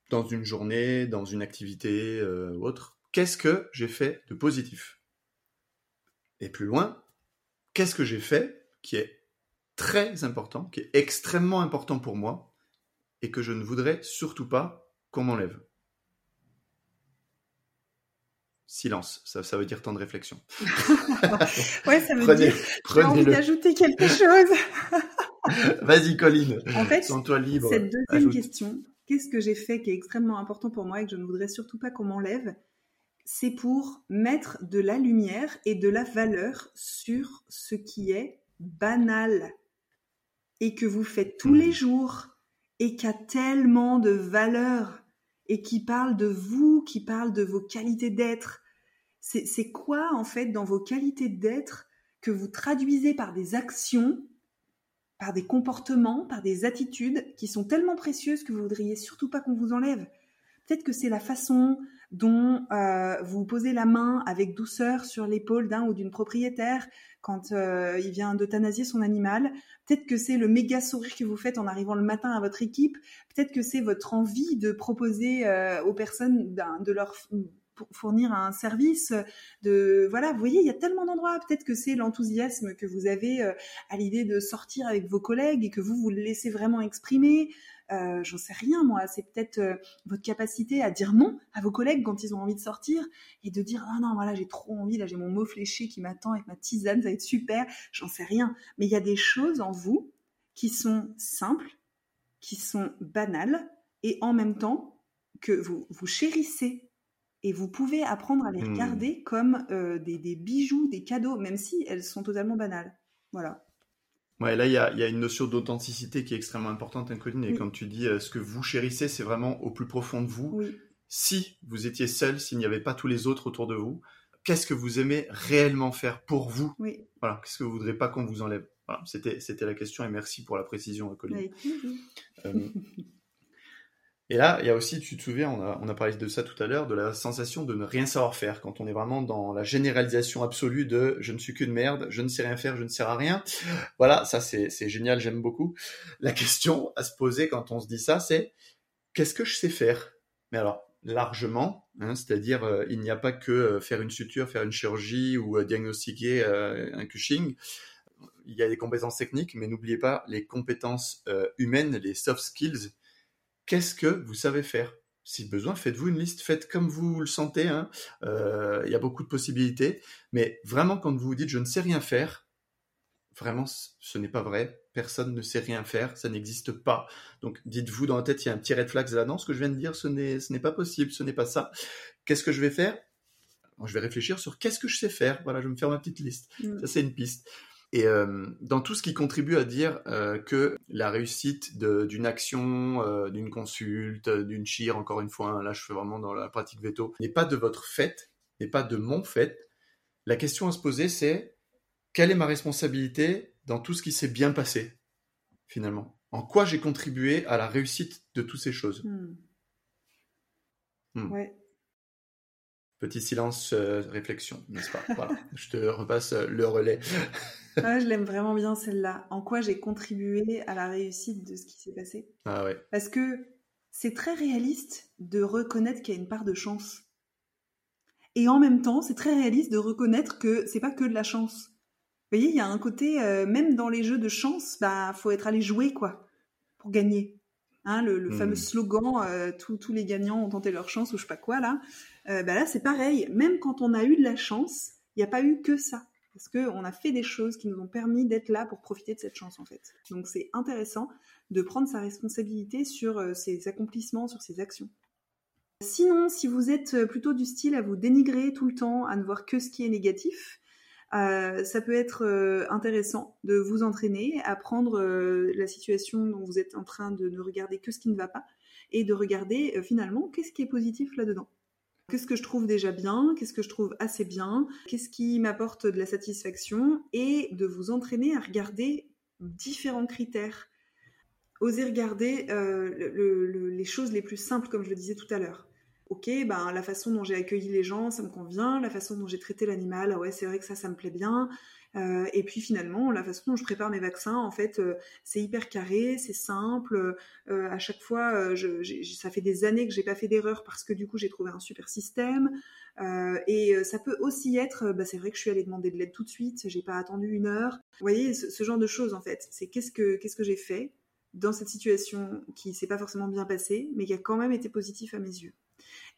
Speaker 1: dans une journée, dans une activité euh, ou autre, qu'est-ce que j'ai fait de positif? Et plus loin, qu'est-ce que j'ai fait qui est très important, qui est extrêmement important pour moi, et que je ne voudrais surtout pas qu'on m'enlève? Silence, ça, ça, veut dire temps de réflexion. *laughs*
Speaker 2: ouais, ça veut prenez, dire. J'ai envie d'ajouter quelque chose. *laughs* *laughs*
Speaker 1: Vas-y, Colline.
Speaker 2: En fait,
Speaker 1: toi libre.
Speaker 2: Cette deuxième Ajoute. question, qu'est-ce que j'ai fait qui est extrêmement important pour moi et que je ne voudrais surtout pas qu'on m'enlève C'est pour mettre de la lumière et de la valeur sur ce qui est banal et que vous faites tous mmh. les jours et qui a tellement de valeur et qui parle de vous, qui parle de vos qualités d'être. C'est quoi en fait dans vos qualités d'être que vous traduisez par des actions, par des comportements, par des attitudes qui sont tellement précieuses que vous voudriez surtout pas qu'on vous enlève. Peut-être que c'est la façon dont euh, vous posez la main avec douceur sur l'épaule d'un ou d'une propriétaire quand euh, il vient d'euthanasier son animal. Peut-être que c'est le méga sourire que vous faites en arrivant le matin à votre équipe. Peut-être que c'est votre envie de proposer euh, aux personnes de leur fournir un service de voilà vous voyez il y a tellement d'endroits. Peut-être que c'est l'enthousiasme que vous avez euh, à l'idée de sortir avec vos collègues et que vous vous le laissez vraiment exprimer. Euh, j'en sais rien moi, c'est peut-être euh, votre capacité à dire non à vos collègues quand ils ont envie de sortir et de dire ah non voilà j'ai trop envie, là j'ai mon mot fléché qui m'attend avec ma tisane, ça va être super, j'en sais rien. Mais il y a des choses en vous qui sont simples, qui sont banales et en même temps que vous, vous chérissez et vous pouvez apprendre à les mmh. regarder comme euh, des, des bijoux, des cadeaux, même si elles sont totalement banales. Voilà.
Speaker 1: Ouais, là, il y a, y a, une notion d'authenticité qui est extrêmement importante, Incoline. Et oui. quand tu dis euh, ce que vous chérissez, c'est vraiment au plus profond de vous.
Speaker 2: Oui.
Speaker 1: Si vous étiez seul, s'il n'y avait pas tous les autres autour de vous, qu'est-ce que vous aimez réellement faire pour vous?
Speaker 2: Oui.
Speaker 1: Voilà, qu'est-ce que vous voudrez pas qu'on vous enlève? Voilà, c'était, c'était la question et merci pour la précision, Incoline. Euh, *laughs* et là, il y a aussi, tu te souviens, on a, on a parlé de ça tout à l'heure, de la sensation de ne rien savoir faire, quand on est vraiment dans la généralisation absolue de je ne suis qu'une merde, je ne sais rien faire, je ne sers à rien. *laughs* Voilà, ça c'est, génial, j'aime beaucoup. La question à se poser quand on se dit ça, c'est qu'est-ce que je sais faire? Mais alors, largement, hein, c'est-à-dire euh, il n'y a pas que euh, faire une suture, faire une chirurgie ou euh, diagnostiquer un Cushing. Il y a des compétences techniques, mais n'oubliez pas les compétences humaines, les soft skills qu'est-ce que vous savez faire? Si besoin, faites-vous une liste, faites comme vous le sentez. Il hein. euh, y a beaucoup de possibilités. Mais vraiment, quand vous vous dites je ne sais rien faire, vraiment, ce n'est pas vrai. Personne ne sait rien faire. Ça n'existe pas. Donc, dites-vous dans la tête, il y a un petit red flag là. Non, ce que je viens de dire, ce n'est, ce n'est pas possible. Ce n'est pas ça. Qu'est-ce que je vais faire? Je vais réfléchir sur qu'est-ce que je sais faire. Voilà, je vais me faire ma petite liste.
Speaker 2: Mm.
Speaker 1: Ça, c'est une piste. Et euh, dans tout ce qui contribue à dire euh, que la réussite d'une action, euh, d'une consulte, d'une chire, encore une fois, hein, là je fais vraiment dans la pratique veto, n'est pas de votre fait, n'est pas de mon fait. La question à se poser, c'est quelle est ma responsabilité dans tout ce qui s'est bien passé, finalement? En quoi j'ai contribué à la réussite de toutes ces choses?
Speaker 2: Ouais.
Speaker 1: Petit silence, euh, réflexion, n'est-ce pas? Voilà, je te repasse euh, le relais. *laughs*
Speaker 2: Ouais, je l'aime vraiment bien celle-là. En quoi j'ai contribué à la réussite de ce qui s'est passé?
Speaker 1: Ah ouais.
Speaker 2: Parce que c'est très réaliste de reconnaître qu'il y a une part de chance. Et en même temps, c'est très réaliste de reconnaître que c'est pas que de la chance. Vous voyez, il y a un côté, euh, même dans les jeux de chance, bah, faut être allé jouer, quoi, pour gagner. Hein, le, le
Speaker 1: Hmm.
Speaker 2: fameux slogan, euh, tous, tous les gagnants ont tenté leur chance, ou je sais pas quoi, là. Euh, bah là, c'est pareil. Même quand on a eu de la chance, il n'y a pas eu que ça. Parce qu'on a fait des choses qui nous ont permis d'être là pour profiter de cette chance, en fait. Donc, c'est intéressant de prendre sa responsabilité sur euh, ses accomplissements, sur ses actions. Sinon, si vous êtes plutôt du style à vous dénigrer tout le temps, à ne voir que ce qui est négatif, euh, ça peut être euh, intéressant de vous entraîner à prendre euh, la situation dont vous êtes en train de ne regarder que ce qui ne va pas et de regarder finalement qu'est-ce qui est positif là-dedans. Qu'est-ce que je trouve déjà bien Qu'est-ce que je trouve assez bien Qu'est-ce qui m'apporte de la satisfaction Et de vous entraîner à regarder différents critères. Osez regarder les choses les plus simples, comme je le disais tout à l'heure. Ok, ben la façon dont j'ai accueilli les gens, ça me convient. La façon dont j'ai traité l'animal, ouais, c'est vrai que ça, ça me plaît bien. Euh, et puis finalement, la façon dont je prépare mes vaccins, en fait, euh, c'est hyper carré, c'est simple. Euh, à chaque fois, ça fait des années que j'ai pas fait d'erreur parce que du coup, j'ai trouvé un super système. et ça peut aussi être, bah, c'est vrai que je suis allée demander de l'aide tout de suite, j'ai pas attendu une heure. Vous voyez, ce, genre de choses en fait. C'est qu'est-ce que qu'est-ce que j'ai fait dans cette situation qui s'est pas forcément bien passée, mais qui a quand même été positif à mes yeux.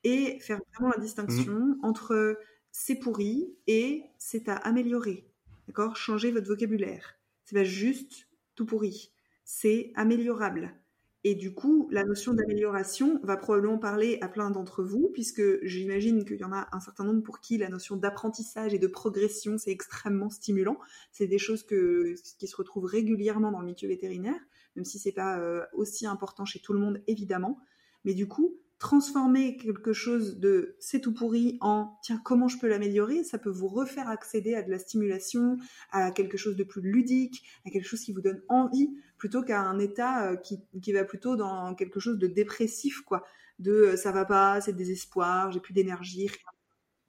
Speaker 2: Et faire vraiment la distinction mmh. entre c'est pourri et c'est à améliorer. D'accord? Changez votre vocabulaire. C'est pas juste tout pourri. C'est améliorable. Et du coup, la notion d'amélioration va probablement parler à plein d'entre vous, puisque j'imagine qu'il y en a un certain nombre pour qui la notion d'apprentissage et de progression, c'est extrêmement stimulant. C'est des choses que, qui se retrouvent régulièrement dans le milieu vétérinaire, même si c'est pas euh, aussi important chez tout le monde, évidemment. Mais du coup, transformer quelque chose de c'est tout pourri en tiens comment je peux l'améliorer, ça peut vous refaire accéder à de la stimulation, à quelque chose de plus ludique, à quelque chose qui vous donne envie, plutôt qu'à un état euh, qui, qui, va plutôt dans quelque chose de dépressif, quoi, de euh, ça va pas, c'est désespoir, j'ai plus d'énergie.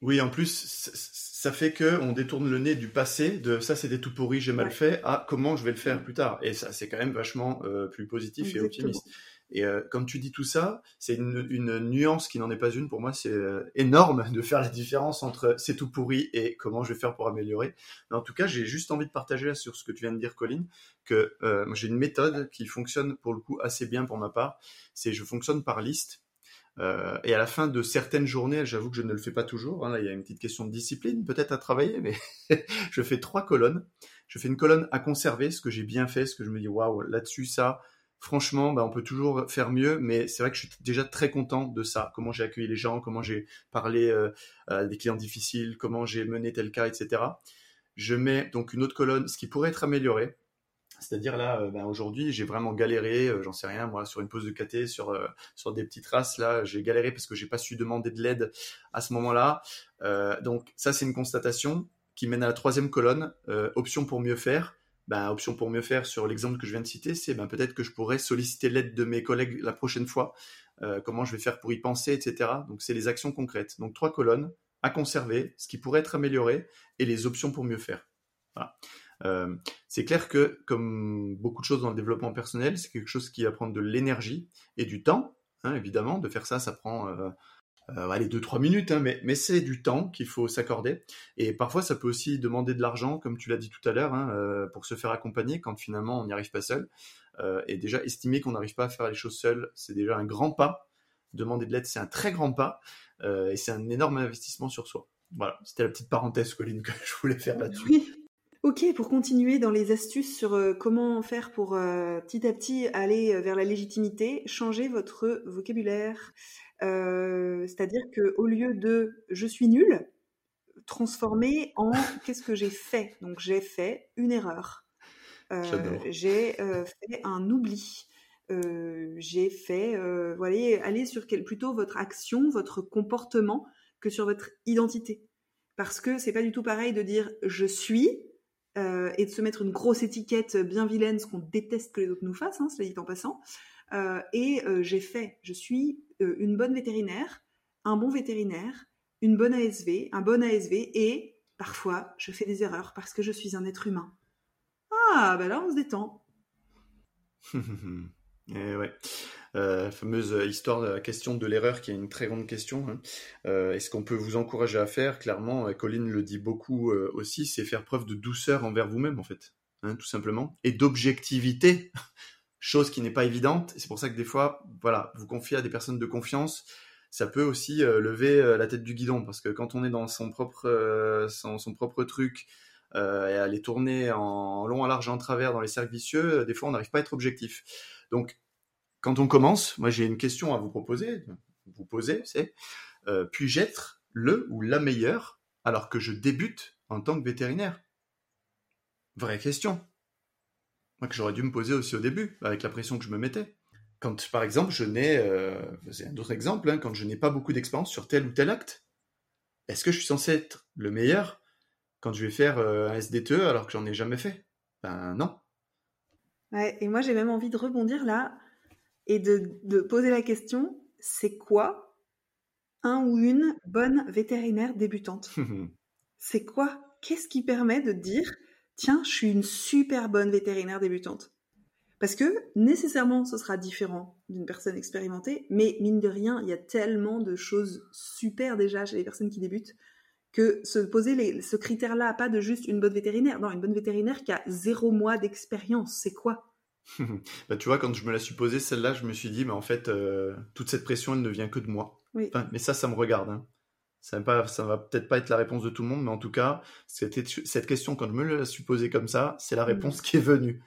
Speaker 1: Oui, en plus, ça fait que on détourne le nez du passé, de ça c'était tout pourri, j'ai mal fait, à comment je vais le faire plus tard. Et ça, c'est quand même vachement euh, plus positif et optimiste. Et euh, quand tu dis tout ça, c'est une, nuance qui n'en est pas une. Pour moi, c'est euh, énorme de faire la différence entre c'est tout pourri et comment je vais faire pour améliorer. Mais en tout cas, j'ai juste envie de partager sur ce que tu viens de dire, Colline, que euh, j'ai une méthode qui fonctionne pour le coup assez bien pour ma part. C'est je fonctionne par liste. Euh, et à la fin de certaines journées, j'avoue que je ne le fais pas toujours. Hein, là, il y a une petite question de discipline peut-être à travailler, mais *laughs* je fais trois colonnes. Je fais une colonne à conserver, ce que j'ai bien fait, ce que je me dis waouh là-dessus ça franchement, bah, on peut toujours faire mieux, mais c'est vrai que je suis déjà très content de ça. Comment j'ai accueilli les gens, comment j'ai parlé euh, à des clients difficiles, comment j'ai mené tel cas, etc. Je mets donc une autre colonne, ce qui pourrait être amélioré. C'est-à-dire là, euh, bah, aujourd'hui, j'ai vraiment galéré, euh, j'en sais rien, moi, sur une pause de KT, sur, sur des petites races, là, j'ai galéré parce que j'ai pas su demander de l'aide à ce moment-là. donc ça, c'est une constatation qui mène à la troisième colonne, option pour mieux faire ben, option pour mieux faire sur l'exemple que je viens de citer, c'est ben, peut-être que je pourrais solliciter l'aide de mes collègues la prochaine fois, euh, comment je vais faire pour y penser, etc. Donc c'est les actions concrètes. Donc trois colonnes à conserver, ce qui pourrait être amélioré, et les options pour mieux faire. Euh, c'est clair que, comme beaucoup de choses dans le développement personnel, c'est quelque chose qui va prendre de l'énergie et du temps. Hein, évidemment, de faire ça, ça prend euh, euh, allez, 2-3 minutes, hein, mais, mais c'est du temps qu'il faut s'accorder. Et parfois, ça peut aussi demander de l'argent, comme tu l'as dit tout à l'heure, hein, euh, pour se faire accompagner quand finalement on n'y arrive pas seul. Euh, et déjà, estimer qu'on n'arrive pas à faire les choses seul, c'est déjà un grand pas. Demander de l'aide, c'est un très grand pas. et c'est un énorme investissement sur soi. Voilà, c'était la petite parenthèse, Colline, *laughs* que je voulais faire là-dessus.
Speaker 2: Oui. Ok, pour continuer dans les astuces sur comment faire pour petit à petit aller vers la légitimité, changez votre vocabulaire. Euh, c'est-à-dire que au lieu de je suis nul, transformer en *laughs* qu'est-ce que j'ai fait? Donc j'ai fait une erreur. Euh, j'ai euh, fait un oubli. j'ai fait, voilà, aller sur quel, plutôt votre action, votre comportement que sur votre identité. Parce que c'est pas du tout pareil de dire je suis et de se mettre une grosse étiquette bien vilaine, ce qu'on déteste que les autres nous fassent, hein, cela dit en passant, et euh, j'ai fait, je suis euh, une bonne vétérinaire, un bon vétérinaire, une bonne ASV, un bon ASV, et parfois je fais des erreurs parce que je suis un être humain. Ah, bah là on se détend. *laughs*
Speaker 1: eh ouais. fameuse histoire de la question de l'erreur qui est une très grande question. Hein. Euh, ce qu'on peut vous encourager à faire? Clairement, Colline le dit beaucoup aussi, c'est faire preuve de douceur envers vous-même en fait, hein, tout simplement, et d'objectivité chose qui n'est pas évidente. C'est pour ça que des fois, voilà, vous confiez à des personnes de confiance, ça peut aussi euh, lever euh, la tête du guidon parce que quand on est dans son propre euh, son, propre truc et aller tourner en long, en large, en travers dans les cercles vicieux, des fois on n'arrive pas à être objectif. Donc, quand on commence, moi j'ai une question à vous proposer, vous poser, c'est puis-je être le ou la meilleure alors que je débute en tant que vétérinaire? Vraie question que j'aurais dû me poser aussi au début, avec la pression que je me mettais. quand, par exemple, je n'ai, euh, c'est un autre exemple, hein, quand je n'ai pas beaucoup d'expérience sur tel ou tel acte, est-ce que je suis censé être le meilleur quand je vais faire euh, un SDTE alors que j'en ai jamais fait? Ben non.
Speaker 2: Ouais, et moi j'ai même envie de rebondir là et de, de poser la question, c'est quoi un ou une bonne vétérinaire débutante? *laughs* C'est quoi? Qu'est-ce qui permet de dire, tiens, je suis une super bonne vétérinaire débutante parce que nécessairement, ce sera différent d'une personne expérimentée, mais mine de rien, il y a tellement de choses super déjà chez les personnes qui débutent que se poser ce critère-là, pas de juste une bonne vétérinaire, non, une bonne vétérinaire qui a zéro mois d'expérience, c'est quoi? *laughs*
Speaker 1: Bah, tu vois, quand je me la suis posée, celle-là, je me suis dit, mais en fait, euh, toute cette pression, elle ne vient que de moi. mais ça, ça me regarde. Hein. Ça ne va peut-être pas être la réponse de tout le monde, mais en tout cas, cette, question, quand je me la suis posée comme ça, c'est la mmh. réponse qui est venue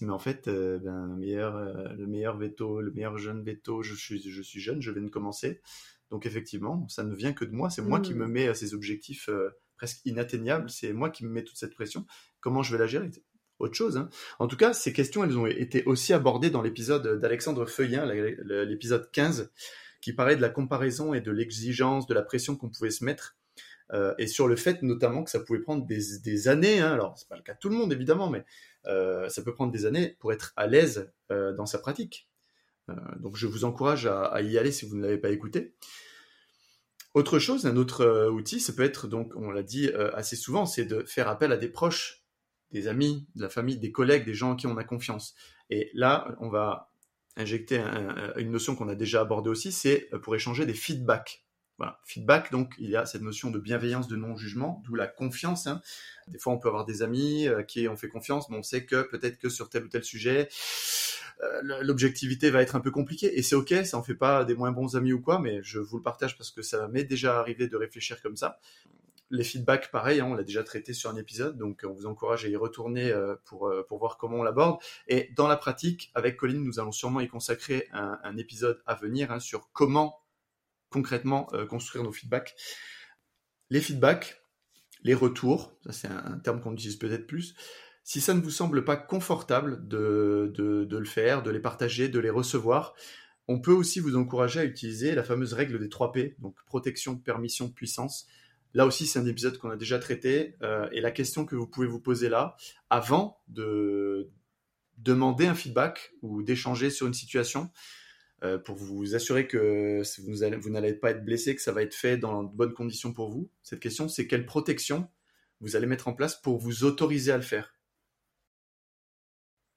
Speaker 1: mais en fait euh, ben, le meilleur euh, le meilleur veto le meilleur jeune veto je suis je suis jeune je viens de commencer donc effectivement ça ne vient que de moi c'est moi qui me mmh. mets à ces objectifs euh, presque inatteignables c'est moi qui me mets toute cette pression comment je vais la gérer? Autre chose. Hein. En tout cas, ces questions, elles ont été aussi abordées dans l'épisode d'Alexandre Feuillin, l'épisode 15, qui parlait de la comparaison et de l'exigence, de la pression qu'on pouvait se mettre euh, et sur le fait notamment que ça pouvait prendre des, années, hein, alors c'est pas le cas de tout le monde évidemment, mais euh, ça peut prendre des années pour être à l'aise euh, dans sa pratique. Donc je vous encourage à, à, y aller si vous ne l'avez pas écouté. Autre chose, un autre outil, ça peut être donc, on l'a dit assez souvent, c'est de faire appel à des proches, des amis, de la famille, des collègues, des gens en qui on a confiance. Et là, on va injecter un, une notion qu'on a déjà abordée aussi, c'est pour échanger des feedbacks. Voilà. Feedback, donc, il y a cette notion de bienveillance, de non-jugement, d'où la confiance. Hein. Des fois, on peut avoir des amis euh, qui ont fait confiance, mais on sait que peut-être que sur tel ou tel sujet, euh, l'objectivité va être un peu compliquée. Et c'est ok, ça en fait pas des moins bons amis ou quoi, mais je vous le partage parce que ça m'est déjà arrivé de réfléchir comme ça. Les feedbacks, pareil, hein, on l'a déjà traité sur un épisode, donc on vous encourage à y retourner euh, pour, pour voir comment on l'aborde. Et dans la pratique, avec Colline, nous allons sûrement y consacrer un, épisode à venir hein, sur comment concrètement euh, construire nos feedbacks. Les feedbacks, les retours, c'est un, terme qu'on utilise peut-être plus. Si ça ne vous semble pas confortable de, de, le faire, de les partager, de les recevoir, on peut aussi vous encourager à utiliser la fameuse règle des 3 P, donc protection, permission, puissance. Là aussi, c'est un épisode qu'on a déjà traité. Euh, et la question que vous pouvez vous poser là, avant de demander un feedback ou d'échanger sur une situation, euh, pour vous assurer que vous, n'allez pas être blessé, que ça va être fait dans de bonnes conditions pour vous. Cette question, c'est quelle protection vous allez mettre en place pour vous autoriser à le faire?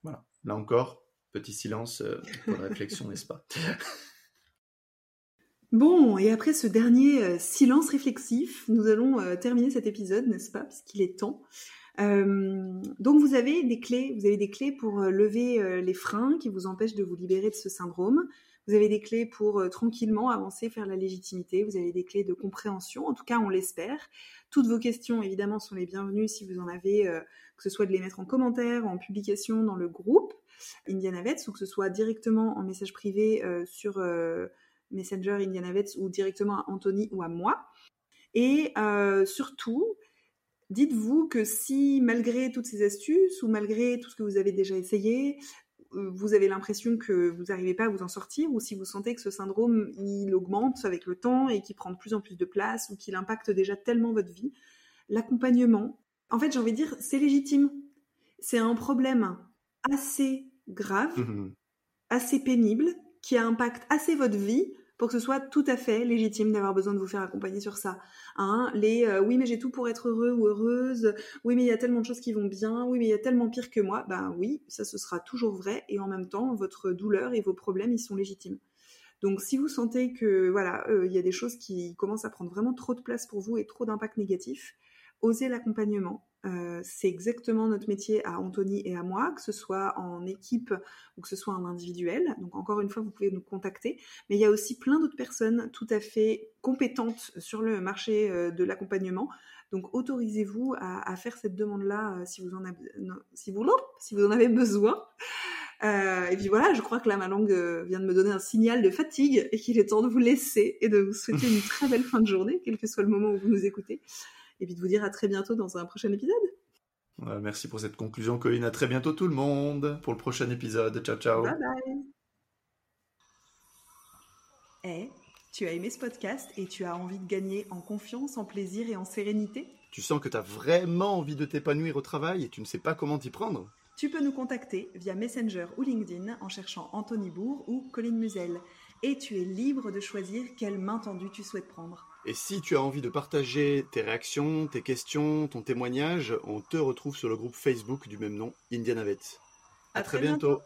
Speaker 1: Voilà. Là encore, petit silence euh, pour la réflexion, *laughs* n'est-ce pas?
Speaker 2: Bon, et après ce dernier euh, silence réflexif, nous allons terminer cet épisode, n'est-ce pas, puisqu'il est temps. donc vous avez des clés, vous avez des clés pour lever les freins qui vous empêchent de vous libérer de ce syndrome. Vous avez des clés pour euh, tranquillement avancer, faire la légitimité. Vous avez des clés de compréhension. En tout cas, on l'espère. Toutes vos questions, évidemment, sont les bienvenues si vous en avez, euh, que ce soit de les mettre en commentaire, en publication dans le groupe Indianavets, ou que ce soit directement en message privé euh, sur Messenger Indianavets ou directement à Anthony ou à moi. Et surtout, dites-vous que si malgré toutes ces astuces ou malgré tout ce que vous avez déjà essayé, euh, vous avez l'impression que vous n'arrivez pas à vous en sortir ou si vous sentez que ce syndrome il augmente avec le temps et qu'il prend de plus en plus de place ou qu'il impacte déjà tellement votre vie, l'accompagnement, en fait j'ai envie de dire c'est légitime. C'est un problème assez grave, mmh assez pénible, qui impacte assez votre vie pour que ce soit tout à fait légitime d'avoir besoin de vous faire accompagner sur ça. Hein, les euh, oui mais j'ai tout pour être heureux ou heureuse, oui mais il y a tellement de choses qui vont bien, oui mais il y a tellement pire que moi, ben oui, ça ce sera toujours vrai et en même temps votre douleur et vos problèmes ils sont légitimes. Donc si vous sentez que voilà, euh, il y a des choses qui commencent à prendre vraiment trop de place pour vous et trop d'impact négatif, osez l'accompagnement. Euh, c'est exactement notre métier à Anthony et à moi, que ce soit en équipe ou que ce soit en individuel. Donc encore une fois, vous pouvez nous contacter. Mais il y a aussi plein d'autres personnes tout à fait compétentes sur le marché euh, de l'accompagnement. Donc autorisez-vous à, faire cette demande-là euh, si, vous en avez, si, vous, si vous en avez besoin. et puis voilà, je crois que là, ma langue vient de me donner un signal de fatigue et qu'il est temps de vous laisser et de vous souhaiter une très belle fin de journée, quel que soit le moment où vous nous écoutez et puis de vous dire à très bientôt dans un prochain épisode.
Speaker 1: merci pour cette conclusion, Colline. À très bientôt tout le monde pour le prochain épisode. Ciao, ciao.
Speaker 2: Bye bye. Eh, tu as aimé ce podcast et tu as envie de gagner en confiance, en plaisir et en sérénité?
Speaker 1: Tu sens que tu as vraiment envie de t'épanouir au travail et tu ne sais pas comment t'y prendre?
Speaker 2: Tu peux nous contacter via Messenger ou LinkedIn en cherchant Anthony Bourg ou Colline Musel. Et tu es libre de choisir quelle main tendue tu souhaites prendre.
Speaker 1: Et si tu as envie de partager tes réactions, tes questions, ton témoignage, on te retrouve sur le groupe Facebook du même nom, Indianavet.
Speaker 2: À
Speaker 1: À très bientôt.